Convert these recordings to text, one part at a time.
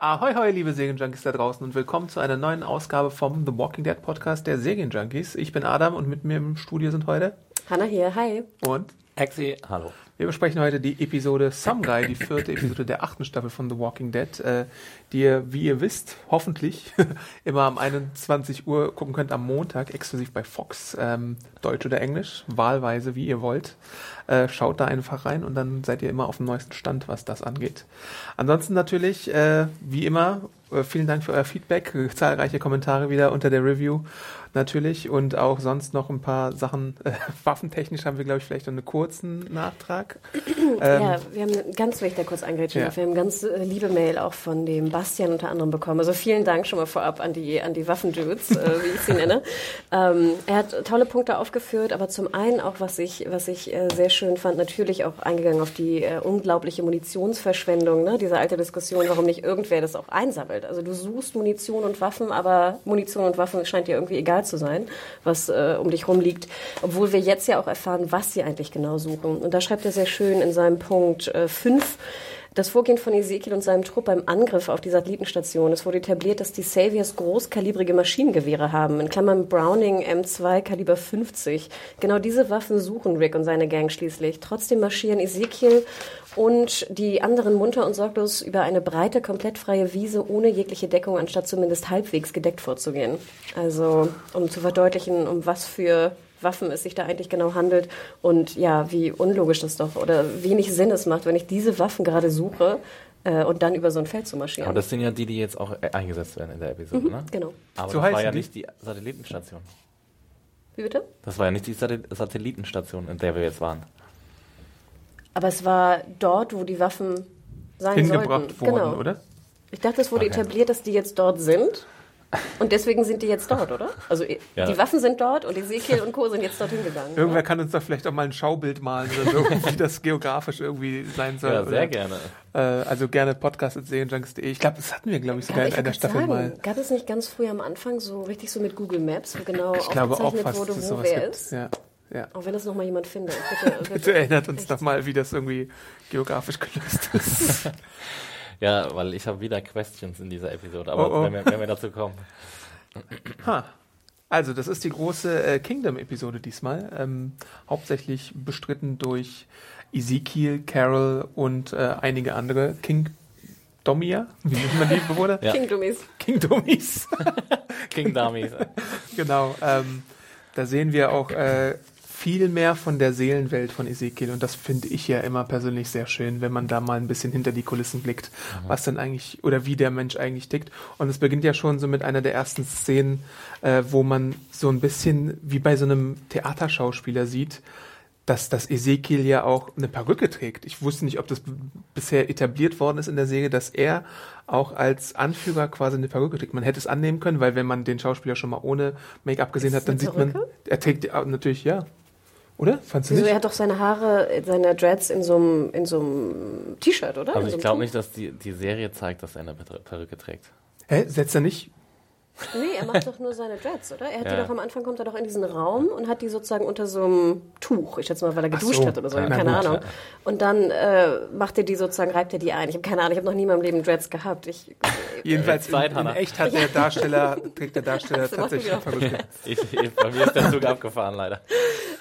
Ahoi, hoi, liebe Serienjunkies da draußen und willkommen zu einer neuen Ausgabe vom The Walking Dead Podcast der Serienjunkies. Ich bin Adam und mit mir im Studio sind heute Hanna hier, hi. und Hexi, hallo. Wir besprechen heute die Episode Some Guy, die vierte Episode der achten Staffel von The Walking Dead, äh, die ihr, wie ihr wisst, hoffentlich immer um 21 Uhr gucken könnt am Montag, exklusiv bei Fox, ähm, Deutsch oder Englisch, wahlweise, wie ihr wollt. Äh, schaut da einfach rein und dann seid ihr immer auf dem neuesten Stand, was das angeht. Ansonsten natürlich, äh, wie immer, äh, vielen Dank für euer Feedback, zahlreiche Kommentare wieder unter der Review natürlich und auch sonst noch ein paar Sachen. Äh, waffentechnisch haben wir, glaube ich, vielleicht noch einen kurzen Nachtrag. Ähm, ja, wir haben ganz wichtig kurz eingrätschen. Ja. Wir haben ganz äh, liebe Mail auch von dem Bastian unter anderem bekommen. Also vielen Dank schon mal vorab an die, an die Waffendudes, äh, wie ich sie nenne. Ähm, er hat tolle Punkte aufgeführt, aber zum einen auch, was ich, was ich äh, sehr schön fand, natürlich auch eingegangen auf die äh, unglaubliche Munitionsverschwendung, ne? diese alte Diskussion, warum nicht irgendwer das auch einsammelt. Also du suchst Munition und Waffen, aber Munition und Waffen scheint dir irgendwie egal zu sein, was äh, um dich rumliegt. Obwohl wir jetzt ja auch erfahren, was sie eigentlich genau suchen. Und da schreibt er sehr schön in seinem Punkt 5, das Vorgehen von Ezekiel und seinem Trupp beim Angriff auf die Satellitenstation. Es wurde etabliert, dass die Saviors großkalibrige Maschinengewehre haben, in Klammern Browning M2 Kaliber 50. Genau diese Waffen suchen Rick und seine Gang schließlich. Trotzdem marschieren Ezekiel und die anderen munter und sorglos über eine breite, komplett freie Wiese ohne jegliche Deckung, anstatt zumindest halbwegs gedeckt vorzugehen. Also, um zu verdeutlichen, um was für Waffen es sich da eigentlich genau handelt und ja, wie unlogisch das doch oder wenig Sinn es macht, wenn ich diese Waffen gerade suche äh, und dann über so ein Feld zu marschieren. Aber das sind ja die, die jetzt auch äh, eingesetzt werden in der Episode, ne? genau. Aber So das war ja die? nicht die Satellitenstation. Wie bitte? Das war ja nicht die Satellit Satellitenstation, in der wir jetzt waren. Aber es war dort, wo die Waffen sein hingebracht sollten. worden, genau. oder? Ich dachte, es wurde Okay. etabliert, dass die jetzt dort sind. Und deswegen sind die jetzt dort, oder? Also Ja. die Waffen sind dort und Ezekiel und Co. sind jetzt dorthin gegangen. Irgendwer kann uns da vielleicht auch mal ein Schaubild malen, oder so, wie das geografisch irgendwie sein soll. Ja, oder? sehr gerne. Äh, also gerne podcast.serienjunkies.de. Ich glaube, das hatten wir, glaube ich, sogar in einer Staffel sagen, mal. Gab es nicht ganz früh am Anfang so richtig so mit Google Maps, wo genau Ich glaube auch aufgezeichnet fast, wurde, wo wer gibt. ist? Ja, ja. Auch wenn das noch mal jemand findet. Bitte, Bitte erinnert uns Echt. doch mal, wie das irgendwie geografisch gelöst ist. Ja, weil ich habe wieder Questions in dieser Episode, aber Oh, oh. Wenn, wir, wenn wir dazu kommen. ha. Also, das ist die große äh, Kingdom-Episode diesmal. Ähm, hauptsächlich bestritten durch Ezekiel, Carol und äh, einige andere. King Domia, wie nennt man die Bewohner? Ja. King Dummies. King Domis. King Dummies. Genau. Ähm, da sehen wir auch äh, viel mehr von der Seelenwelt von Ezekiel und das finde ich ja immer persönlich sehr schön, wenn man da mal ein bisschen hinter die Kulissen blickt, was denn eigentlich oder wie der Mensch eigentlich tickt. Und es beginnt ja schon so mit einer der ersten Szenen, äh, wo man so ein bisschen wie bei so einem Theaterschauspieler sieht, dass das Ezekiel ja auch eine Perücke trägt. Ich wusste nicht, ob das bisher etabliert worden ist in der Serie, dass er auch als Anführer quasi eine Perücke trägt. Man hätte es annehmen können, weil wenn man den Schauspieler schon mal ohne Make-up gesehen Ist hat, dann sieht man, er trägt die, äh, natürlich ja. Oder? Fandst du Wieso, nicht? er hat doch seine Haare, seine Dreads in so einem, in so einem T-Shirt, oder? Also in so ich glaube nicht, dass die, die Serie zeigt, dass er eine Per- Perücke trägt. Hä? Setzt er nicht? Nee, er macht doch nur seine Dreads, oder? Er hat die Ja. doch am Anfang kommt er doch in diesen Raum und hat die sozusagen unter so einem Tuch. Ich schätze mal, weil er geduscht so. hat oder so. Ich Na habe keine gut, Ahnung. Und dann äh, macht er die sozusagen, reibt er die ein. Ich habe keine Ahnung, ich habe noch nie in meinem Leben Dreads gehabt. Ich, Jedenfalls in, Zeit, in Hannah. echt hat der Darsteller, trägt der Darsteller tatsächlich? Perücke. Ich, ich, bei mir ist der Zug abgefahren, leider.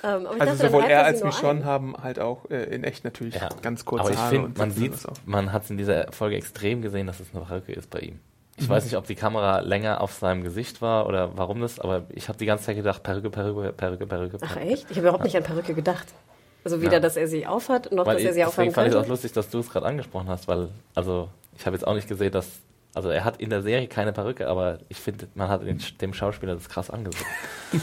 ähm, aber ich Also dachte, sowohl er als Michonne ein. haben halt auch äh, in echt natürlich Ja. ganz kurze Aber ich Haare. finde, und man sieht, man hat es in dieser Folge extrem gesehen, dass es eine Perücke ist bei ihm. Ich Mhm. weiß nicht, ob die Kamera länger auf seinem Gesicht war oder warum das, aber ich habe die ganze Zeit gedacht, Perücke, Perücke, Perücke, Perücke. Ach echt? Ich habe überhaupt nicht an Perücke gedacht. Also weder, Ja. dass er sie aufhat, noch Weil dass ich, er sie aufhaben deswegen fand ich es auch lustig, dass du es gerade angesprochen hast, weil, also, ich habe jetzt auch nicht gesehen, dass, also er hat in der Serie keine Perücke, aber ich finde, man hat den, dem Schauspieler das krass angesehen.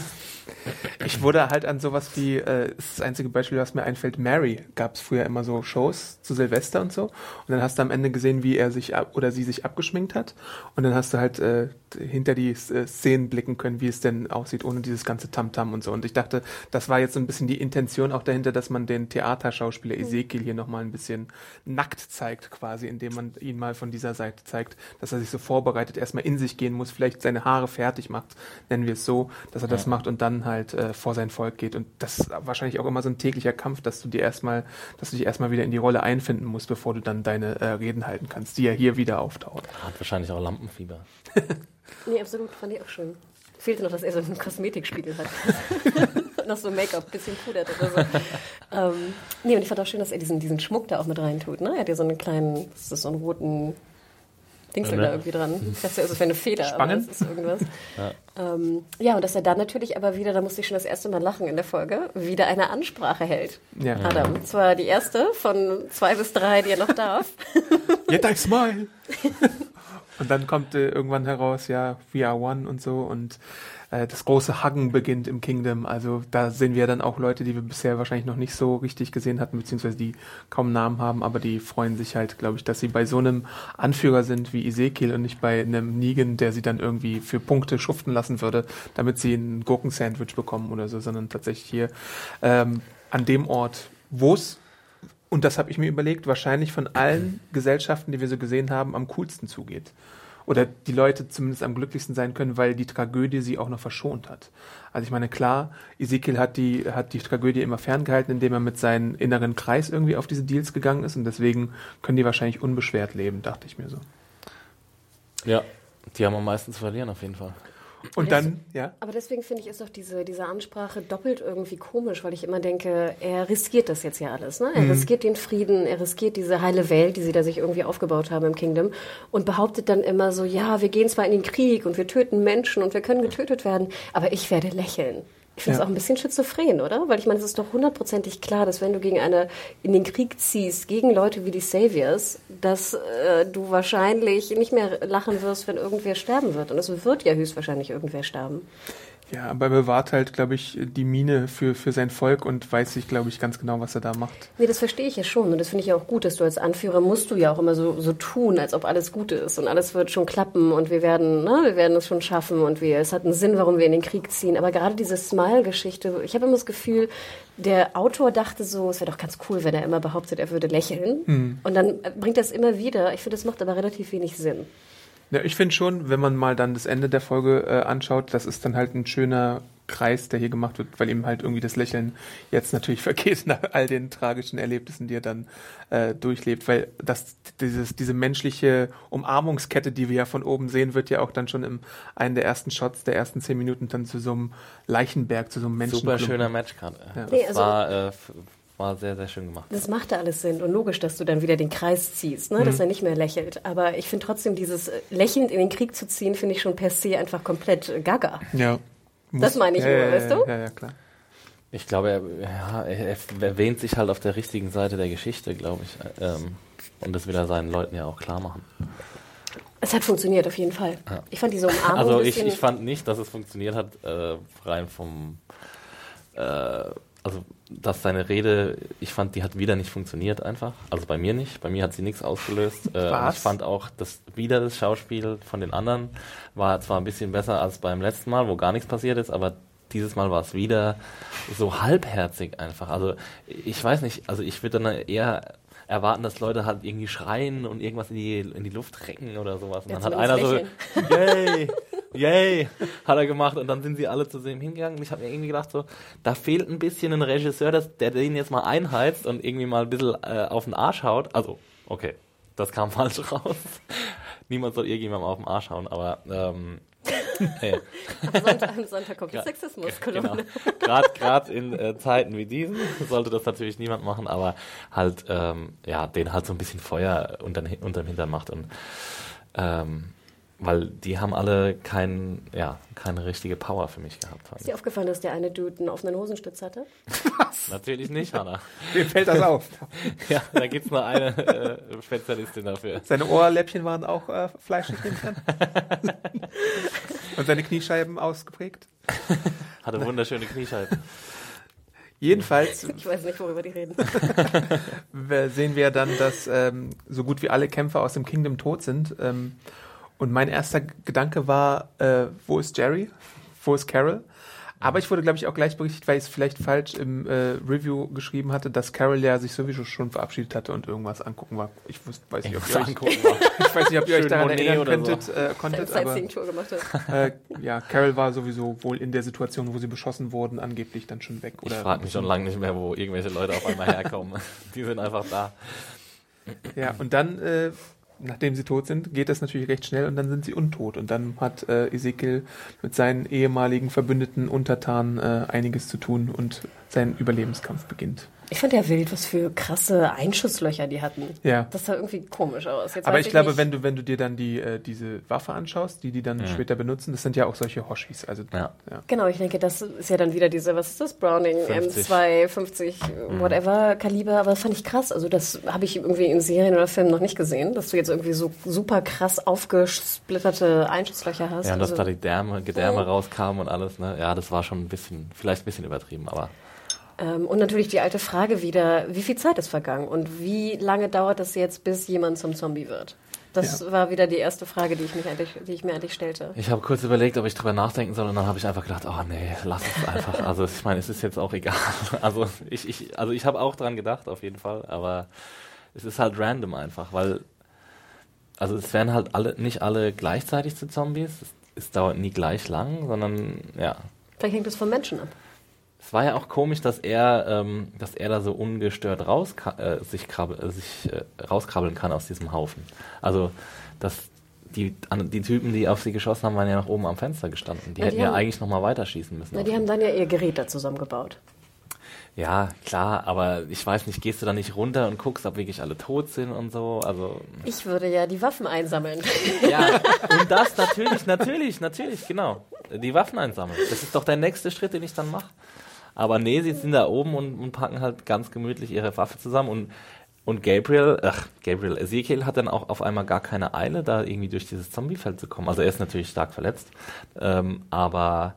Ich wurde halt an sowas wie, äh, das, einzige Beispiel, was mir einfällt, Mary gab es früher immer so Shows zu Silvester und so. Und dann hast du am Ende gesehen, wie er sich ab, oder sie sich abgeschminkt hat. Und dann hast du halt äh, hinter die äh, Szenen blicken können, wie es denn aussieht, ohne dieses ganze Tamtam -Tam und so. Und ich dachte, das war jetzt so ein bisschen die Intention auch dahinter, dass man den Theaterschauspieler Ezekiel hier nochmal ein bisschen nackt zeigt, quasi, indem man ihn mal von dieser Seite zeigt, dass er sich so vorbereitet, erstmal in sich gehen muss, vielleicht seine Haare fertig macht, nennen wir es so, dass er das macht und dann halt äh, vor sein Volk geht. Und das ist wahrscheinlich auch immer so ein täglicher Kampf, dass du dir erstmal, dass du dich erstmal wieder in die Rolle einfinden musst, bevor du dann deine äh, Reden halten kannst, die ja hier wieder auftauchen. Hat wahrscheinlich auch Lampenfieber. nee, absolut, fand ich auch schön. Fehlte noch, dass er so einen Kosmetikspiegel hat. noch so Make-up, bisschen pudert oder so. ähm, nee, und ich fand auch schön, dass er diesen, diesen Schmuck da auch mit reintut. Ne? Er hat ja so einen kleinen, das ist so einen roten Dingsel da irgendwie dran. Das ist ja so für eine Feder, Spangen? aber das ist irgendwas. Ja. Ähm, ja, und dass er dann natürlich aber wieder, da musste ich schon das erste Mal lachen in der Folge, wieder eine Ansprache hält. Ja. Adam. Und zwar die erste von zwei bis drei, die er noch darf. Yet I smile. Und dann kommt äh, irgendwann heraus, ja, we are one und so und äh, das große Huggen beginnt im Kingdom. Also da sehen wir dann auch Leute, die wir bisher wahrscheinlich noch nicht so richtig gesehen hatten, beziehungsweise die kaum Namen haben, aber die freuen sich halt, glaube ich, dass sie bei so einem Anführer sind wie Ezekiel und nicht bei einem Negan, der sie dann irgendwie für Punkte schuften lassen würde, damit sie ein Gurkensandwich bekommen oder so, sondern tatsächlich hier ähm, an dem Ort, wo es und das habe ich mir überlegt, wahrscheinlich von allen Gesellschaften, die wir so gesehen haben, am coolsten zugeht oder die Leute zumindest am glücklichsten sein können, weil die Tragödie sie auch noch verschont hat. Also ich meine, klar, Ezekiel hat die, hat die Tragödie immer ferngehalten, indem er mit seinem inneren Kreis irgendwie auf diese Deals gegangen ist und deswegen können die wahrscheinlich unbeschwert leben, dachte ich mir so. Ja, die haben am meisten zu verlieren auf jeden Fall. Und dann, ja. Aber deswegen finde ich, ist doch diese, diese Ansprache doppelt irgendwie komisch, weil ich immer denke, er riskiert das jetzt ja alles. Ne? Er mhm. riskiert den Frieden, er riskiert diese heile Welt, die sie da sich irgendwie aufgebaut haben im Kingdom und behauptet dann immer so, ja, wir gehen zwar in den Krieg und wir töten Menschen und wir können getötet werden, aber ich werde lächeln. Ich finde es ja. auch ein bisschen schizophren, oder? Weil ich meine, es ist doch hundertprozentig klar, dass wenn du gegen eine in den Krieg ziehst, gegen Leute wie die Saviors, dass äh, du wahrscheinlich nicht mehr lachen wirst, wenn irgendwer sterben wird. Und es wird ja höchstwahrscheinlich irgendwer sterben. Ja, aber er bewahrt halt, glaube ich, die Mine für, für sein Volk und weiß sich, glaube ich, ganz genau, was er da macht. Nee, das verstehe ich ja schon. Und das finde ich ja auch gut, dass du als Anführer musst du ja auch immer so, so tun, als ob alles gut ist und alles wird schon klappen und wir werden, ne, wir werden es schon schaffen und wir, es hat einen Sinn, warum wir in den Krieg ziehen. Aber gerade diese Smile-Geschichte, ich habe immer das Gefühl, der Autor dachte so, es wäre doch ganz cool, wenn er immer behauptet, er würde lächeln. Hm. Und dann bringt er es immer wieder. Ich finde, das macht aber relativ wenig Sinn. Ja, ich finde schon, wenn man mal dann das Ende der Folge äh, anschaut, das ist dann halt ein schöner Kreis, der hier gemacht wird, weil ihm halt irgendwie das Lächeln jetzt natürlich vergeht nach all den tragischen Erlebnissen, die er dann äh, durchlebt, weil das dieses diese menschliche Umarmungskette, die wir ja von oben sehen, wird ja auch dann schon im einen der ersten Shots der ersten zehn Minuten dann zu so einem Leichenberg, zu so einem Menschen. Super schöner Matchcard. Ja. Das nee, also war äh, war sehr, sehr schön gemacht. Das macht alles Sinn und logisch, dass du dann wieder den Kreis ziehst, ne? dass mhm. er nicht mehr lächelt. Aber ich finde trotzdem, dieses lächelnd in den Krieg zu ziehen, finde ich schon per se einfach komplett gaga. Ja. Das meine ich ja, nur, ja, weißt du? Ja, ja, klar. Ich glaube, er, ja, er erwähnt sich halt auf der richtigen Seite der Geschichte, glaube ich. Ähm, und das will er seinen Leuten ja auch klar machen. Es hat funktioniert, auf jeden Fall. Ja. Ich fand diese Umarmung. Also ich, ich fand nicht, dass es funktioniert hat, äh, rein vom äh, also dass seine Rede, ich fand, die hat wieder nicht funktioniert einfach. Also bei mir nicht. Bei mir hat sie nichts ausgelöst. Äh, ich fand auch, dass wieder das Schauspiel von den anderen war zwar ein bisschen besser als beim letzten Mal, wo gar nichts passiert ist, aber dieses Mal war es wieder so halbherzig einfach. Also ich weiß nicht, also ich würde dann eher erwarten, dass Leute halt irgendwie schreien und irgendwas in die, in die Luft recken oder sowas. Und dann hat einer so, yay, yay, hat er gemacht und dann sind sie alle zu ihm hingegangen. Und ich habe mir irgendwie gedacht, so, da fehlt ein bisschen ein Regisseur, dass, der den jetzt mal einheizt und irgendwie mal ein bisschen äh, auf den Arsch haut. Also, okay, das kam falsch raus. Niemand soll irgendjemandem auf den Arsch hauen, aber ähm, Hey. Am, Sonntag, am Sonntag kommt die Sexismuskolumne. Genau. Gerade in äh, Zeiten wie diesen sollte das natürlich niemand machen, aber halt, ähm, ja, den halt so ein bisschen Feuer unter, unterm Hintern macht und ähm, weil die haben alle kein, ja, keine richtige Power für mich gehabt. Ist dir aufgefallen, dass der eine Dude einen offenen Hosenstütz hatte? Natürlich nicht, Hanna. Mir fällt das auf. ja, da gibt es nur eine äh, Spezialistin dafür. Seine Ohrläppchen waren auch äh, fleischig hinten. Und seine Kniescheiben ausgeprägt. Hatte wunderschöne Kniescheiben. Jedenfalls Ich weiß nicht, worüber die reden. sehen wir dann, dass ähm, so gut wie alle Kämpfer aus dem Kingdom tot sind. Ähm, und mein erster Gedanke war, äh, wo ist Jerry? Wo ist Carol? Aber ich wurde, glaube ich, auch gleich berichtet, weil ich es vielleicht falsch im äh, Review geschrieben hatte, dass Carol ja sich sowieso schon verabschiedet hatte und irgendwas angucken war. Ich wusste, weiß nicht, ob ihr euch, angucken war. ich weiß nicht, ob ihr euch daran Monet erinnern könntet, so. äh, konntet, aber Sightseeing-Tour gemacht hat. äh, ja, Carol war sowieso wohl in der Situation, wo sie beschossen wurden, angeblich dann schon weg. Ich Oder frage mich schon lange nicht mehr, wo irgendwelche Leute auf einmal herkommen. Die sind einfach da. Ja, und dann, äh, nachdem sie tot sind, geht das natürlich recht schnell und dann sind sie untot. Und dann hat äh, Ezekiel mit seinen ehemaligen verbündeten Untertanen äh, einiges zu tun und sein Überlebenskampf beginnt. Ich fand ja wild, was für krasse Einschusslöcher die hatten. Ja. Das sah irgendwie komisch aus. Jetzt Aber ich glaube, nicht- wenn du, wenn du dir dann die, äh, diese Waffe anschaust, die die dann später benutzen, das sind ja auch solche Hoshis. Also, Ja. Genau, ich denke, das ist ja dann wieder diese, was ist das, Browning 50. M2, 50, whatever, Kaliber, aber das fand ich krass. Also das habe ich irgendwie in Serien oder Filmen noch nicht gesehen, dass du jetzt irgendwie so super krass aufgesplitterte Einschusslöcher hast. Ja, und dass also, da die Därme, Gedärme rauskamen und alles, ne? Ja, das war schon ein bisschen, vielleicht ein bisschen übertrieben, aber ähm, und natürlich die alte Frage wieder, wie viel Zeit ist vergangen und wie lange dauert es jetzt, bis jemand zum Zombie wird? Das war wieder die erste Frage, die ich, mich eigentlich, die ich mir eigentlich stellte. ich habe kurz überlegt, ob ich drüber nachdenken soll und dann habe ich einfach gedacht, oh nee, lass es einfach. Also ich meine, es ist jetzt auch egal. Also ich, ich, also ich habe auch dran gedacht, auf jeden Fall, aber es ist halt random einfach, weil also es werden halt alle, nicht alle gleichzeitig zu Zombies. Es, es dauert nie gleich lang, sondern ja, Vielleicht hängt es vom Menschen ab. Es war ja auch komisch, dass er, ähm, dass er da so ungestört raus, äh, sich, krabbel, äh, sich äh, rauskrabbeln kann aus diesem Haufen. Also, dass die, die Typen, die auf sie geschossen haben, waren ja noch oben am Fenster gestanden. Die Ja, die hätten ja haben- eigentlich noch mal weiterschießen müssen. Na, die haben dann ja ihr Gerät da zusammengebaut. ja, klar, aber ich weiß nicht, gehst du da nicht runter und guckst, ob wirklich alle tot sind und so? Also, Ich würde ja die Waffen einsammeln. ja, und das natürlich, natürlich, natürlich, genau. Die Waffen einsammeln. Das ist doch der nächste Schritt, den ich dann mache. Aber nee, sie sind da oben und, und packen halt ganz gemütlich ihre Waffe zusammen und und Gabriel, ach, Gabriel, Ezekiel hat dann auch auf einmal gar keine Eile, da irgendwie durch dieses Zombiefeld zu kommen. Also er ist natürlich stark verletzt, ähm, aber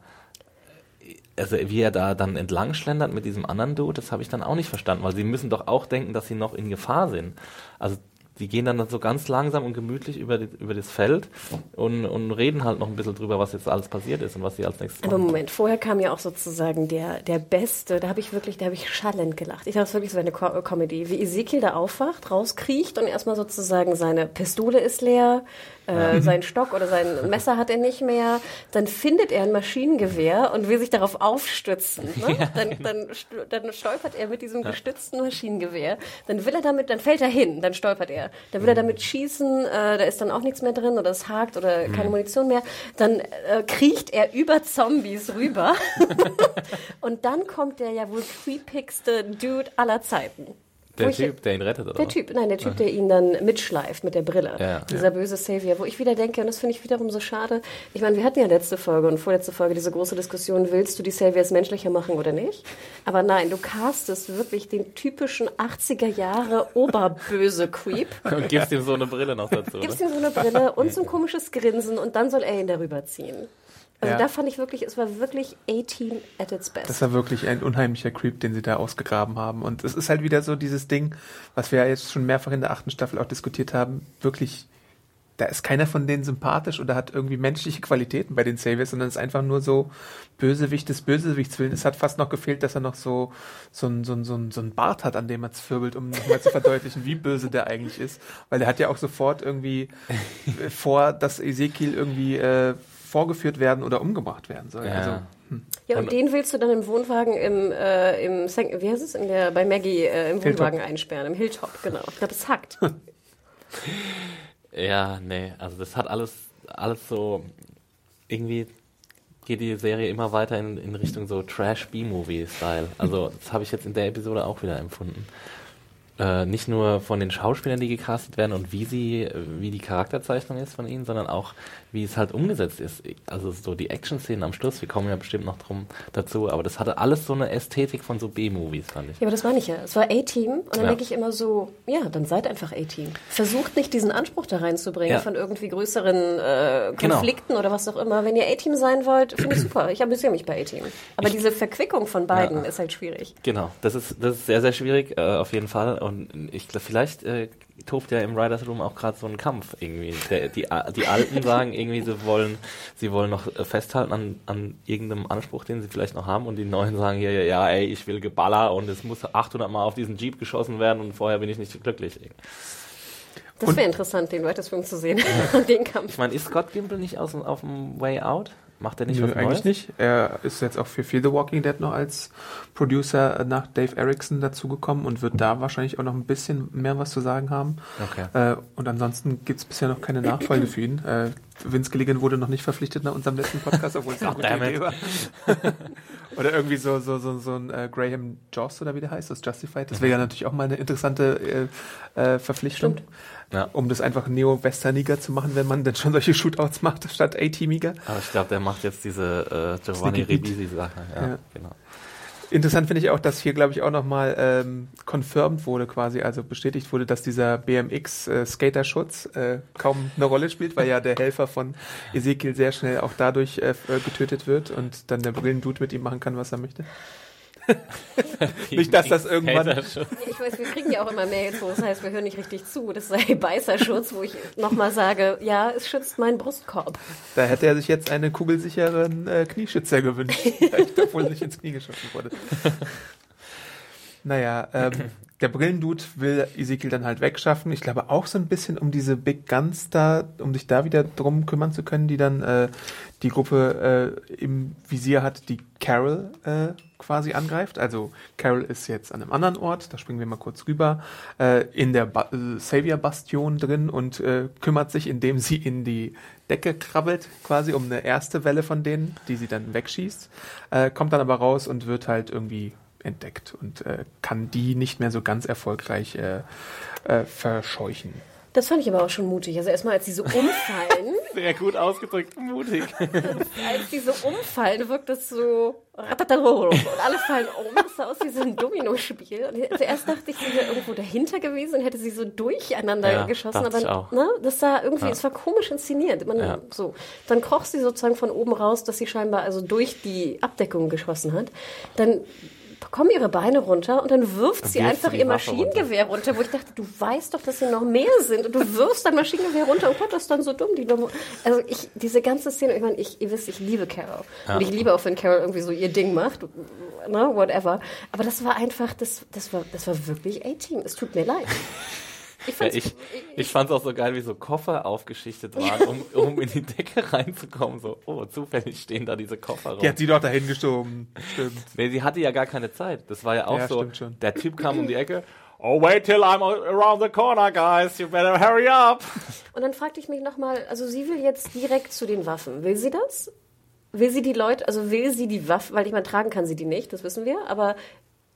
also wie er da dann entlang schlendert mit diesem anderen Dude, das habe ich dann auch nicht verstanden, weil sie müssen doch auch denken, dass sie noch in Gefahr sind. Also die gehen dann so ganz langsam und gemütlich über, die, über das Feld und, und reden halt noch ein bisschen drüber, was jetzt alles passiert ist und was sie als nächstes Aber machen. Moment, vorher kam ja auch sozusagen der, der Beste, da habe ich wirklich, da habe ich schallend gelacht. Ich dachte, das ist wirklich so eine Co Comedy, wie Ezekiel da aufwacht, rauskriecht und erstmal sozusagen seine Pistole ist leer, äh, sein Stock oder sein Messer hat er nicht mehr, dann findet er ein Maschinengewehr und will sich darauf aufstützen. Ne? Dann, dann, st- dann stolpert er mit diesem gestützten Maschinengewehr, dann will er damit, dann fällt er hin, dann stolpert er, dann will er damit schießen, äh, da ist dann auch nichts mehr drin oder es hakt oder keine Munition mehr, dann äh, kriecht er über Zombies rüber. Und dann kommt der ja wohl creepigste Dude aller Zeiten. Der ich- Typ, der ihn rettet, oder? der? Typ, nein, der Typ, der ihn dann mitschleift mit der Brille. Ja. Dieser böse Savior, wo ich wieder denke, und das finde ich wiederum so schade. Ich meine, wir hatten ja letzte Folge und vorletzte Folge diese große Diskussion, willst du die Saviors menschlicher machen oder nicht? Aber nein, du castest wirklich den typischen 80er Jahre oberböse Creep, Und gibst ihm so eine Brille noch dazu. gibst ihm so eine Brille und so ein komisches Grinsen und dann soll er ihn darüber ziehen. Also Ja. da fand ich wirklich, es war wirklich 18 at its best. Das war wirklich ein unheimlicher Creep, den sie da ausgegraben haben. Und es ist halt wieder so dieses Ding, was wir ja jetzt schon mehrfach in der achten Staffel auch diskutiert haben. Wirklich, da ist keiner von denen sympathisch oder hat irgendwie menschliche Qualitäten bei den Saviors, sondern es ist einfach nur so Bösewicht des Bösewichts willen. Es hat fast noch gefehlt, dass er noch so, so ein, so ein, so ein, so ein Bart hat, an dem er zwirbelt, um nochmal zu verdeutlichen, wie böse der eigentlich ist. Weil er hat ja auch sofort irgendwie vor, dass Ezekiel irgendwie äh, vorgeführt werden oder umgebracht werden soll. Ja. Also, Ja, und, Und- den willst du dann im Wohnwagen im, äh, im Sank- wie heißt es, in der, bei Maggie äh, im Hilltop. Wohnwagen einsperren, im Hilltop, genau. Ich glaube, es hackt. Ja, nee, also das hat alles, alles so, irgendwie geht die Serie immer weiter in, in Richtung so Trash-B-Movie-Style. Also das habe ich jetzt in der Episode auch wieder empfunden. äh, nicht nur von den Schauspielern, die gecastet werden und wie sie, wie die Charakterzeichnung ist von ihnen, sondern auch, wie es halt umgesetzt ist. Also so die Action-Szenen am Schluss, wir kommen ja bestimmt noch drum dazu, aber das hatte alles so eine Ästhetik von so B-Movies, fand ich. Ja, aber das meine ich ja. Es war A-Team und dann Ja. denke ich immer so, ja, dann seid einfach A-Team. Versucht nicht diesen Anspruch da reinzubringen Ja. von irgendwie größeren äh, Genau. Konflikten oder was auch immer. Wenn ihr A-Team sein wollt, finde ich super. Ich amüsiere mich bei A-Team. Aber diese Verquickung von beiden Ja. ist halt schwierig. Genau, das ist, das ist sehr, sehr schwierig, äh, auf jeden Fall. Und ich glaube, vielleicht äh, tobt ja im Writers Room auch gerade so ein Kampf irgendwie. Der, die, die Alten sagen irgendwie, sie wollen, sie wollen noch äh, festhalten an, an irgendeinem Anspruch, den sie vielleicht noch haben. Und die Neuen sagen hier, ja, ja, ey, ich will Geballer und es muss 800 Mal auf diesen Jeep geschossen werden und vorher bin ich nicht glücklich. Das wäre interessant, den Writers Room zu sehen. den Kampf. Ich meine, ist Scott Gimple nicht aus, auf dem Way Out? Macht er nicht Nö, was eigentlich Neues? nicht. Er ist jetzt auch für Fear the Walking Dead noch als Producer nach Dave Erickson dazugekommen und wird da wahrscheinlich auch noch ein bisschen mehr was zu sagen haben. Okay. Äh, und ansonsten gibt es bisher noch keine Nachfolge für ihn. Äh, Vince Gilligan wurde noch nicht verpflichtet nach unserem letzten Podcast, obwohl es eine gute Damn it. Idee war. oder irgendwie so, so, so, so ein äh, Graham Joss oder wie der heißt, das Justified. Das wäre ja natürlich auch mal eine interessante äh, äh, Verpflichtung. Ja. Um das einfach neo-westerniger zu machen, wenn man denn schon solche Shootouts macht, statt A-teamiger. Aber ich glaube, der macht jetzt diese äh, Giovanni. Ribisi-Sache. Ja, Ja. genau. Interessant finde ich auch, dass hier, glaube ich, auch nochmal ähm, confirmed wurde quasi, also bestätigt wurde, dass dieser BMX-Skaterschutz äh, kaum eine Rolle spielt, weil ja der Helfer von Ezekiel sehr schnell auch dadurch äh, äh, getötet wird und dann der Brillendude mit ihm machen kann, was er möchte. Nicht, dass das irgendwann- Ich weiß, wir kriegen ja auch immer Mails, wo es heißt, wir hören nicht richtig zu. Das sei Beißerschutz, wo ich nochmal sage, ja, es schützt meinen Brustkorb. Da hätte er sich jetzt einen kugelsicheren äh, Knieschützer gewünscht, obwohl er nicht ins Knie geschossen wurde. Naja, ähm, der Brillendude will Ezekiel dann halt wegschaffen. Ich glaube auch so ein bisschen, um diese Big Guns da, um sich da wieder drum kümmern zu können, die dann äh, die Gruppe äh, im Visier hat, die Carol äh, quasi angreift. Also Carol ist jetzt an einem anderen Ort, da springen wir mal kurz rüber, äh, in der ba äh, Savior-Bastion drin und äh, kümmert sich, indem sie in die Decke krabbelt, quasi um eine erste Welle von denen, die sie dann wegschießt, äh, kommt dann aber raus und wird halt irgendwie entdeckt und äh, kann die nicht mehr so ganz erfolgreich äh, verscheuchen. Das fand ich aber auch schon mutig. Also erstmal, als die so umfallen, Sehr gut ausgedrückt, mutig. als die so umfallen, wirkt das so und alle fallen um. Das sah aus wie so ein Dominospiel. Und zuerst dachte ich, sie wäre irgendwo dahinter gewesen und hätte sie so durcheinander Ja, geschossen. Aber. Ne, das sah irgendwie, es war komisch inszeniert. Man, Ja. so. Dann kroch sie sozusagen von oben raus, dass sie scheinbar also durch die Abdeckung geschossen hat. Dann kommen ihre Beine runter und dann wirft sie einfach sie die ihr Waffe Maschinengewehr runter. wo ich dachte, du weißt doch, dass hier noch mehr sind und du wirfst dein Maschinengewehr runter und Gott, das ist dann so dumm. Die dumme. Also ich, diese ganze Szene, ich meine, ich, ihr wisst, ich liebe Carol. Und ich liebe auch, wenn Carol irgendwie so ihr Ding macht, ne, whatever. Aber das war einfach, das, das war, das war wirklich A-Team. Es tut mir leid. Ich Ja, fand's, ich ich fand es auch so geil, wie so Koffer aufgeschichtet waren, um, um in die Decke reinzukommen. So, oh, zufällig stehen da diese Koffer rum. Die hat sie doch dahin geschoben. Stimmt. Nee, sie hatte ja gar keine Zeit. Das war ja auch Ja, so. Der Typ kam um die Ecke. Oh, wait till I'm around the corner, guys. You better hurry up. Und dann fragte ich mich nochmal, also sie will jetzt direkt zu den Waffen. Will sie das? Will sie die Leute, also will sie die Waffen, weil ich meine, tragen kann sie die nicht, das wissen wir, aber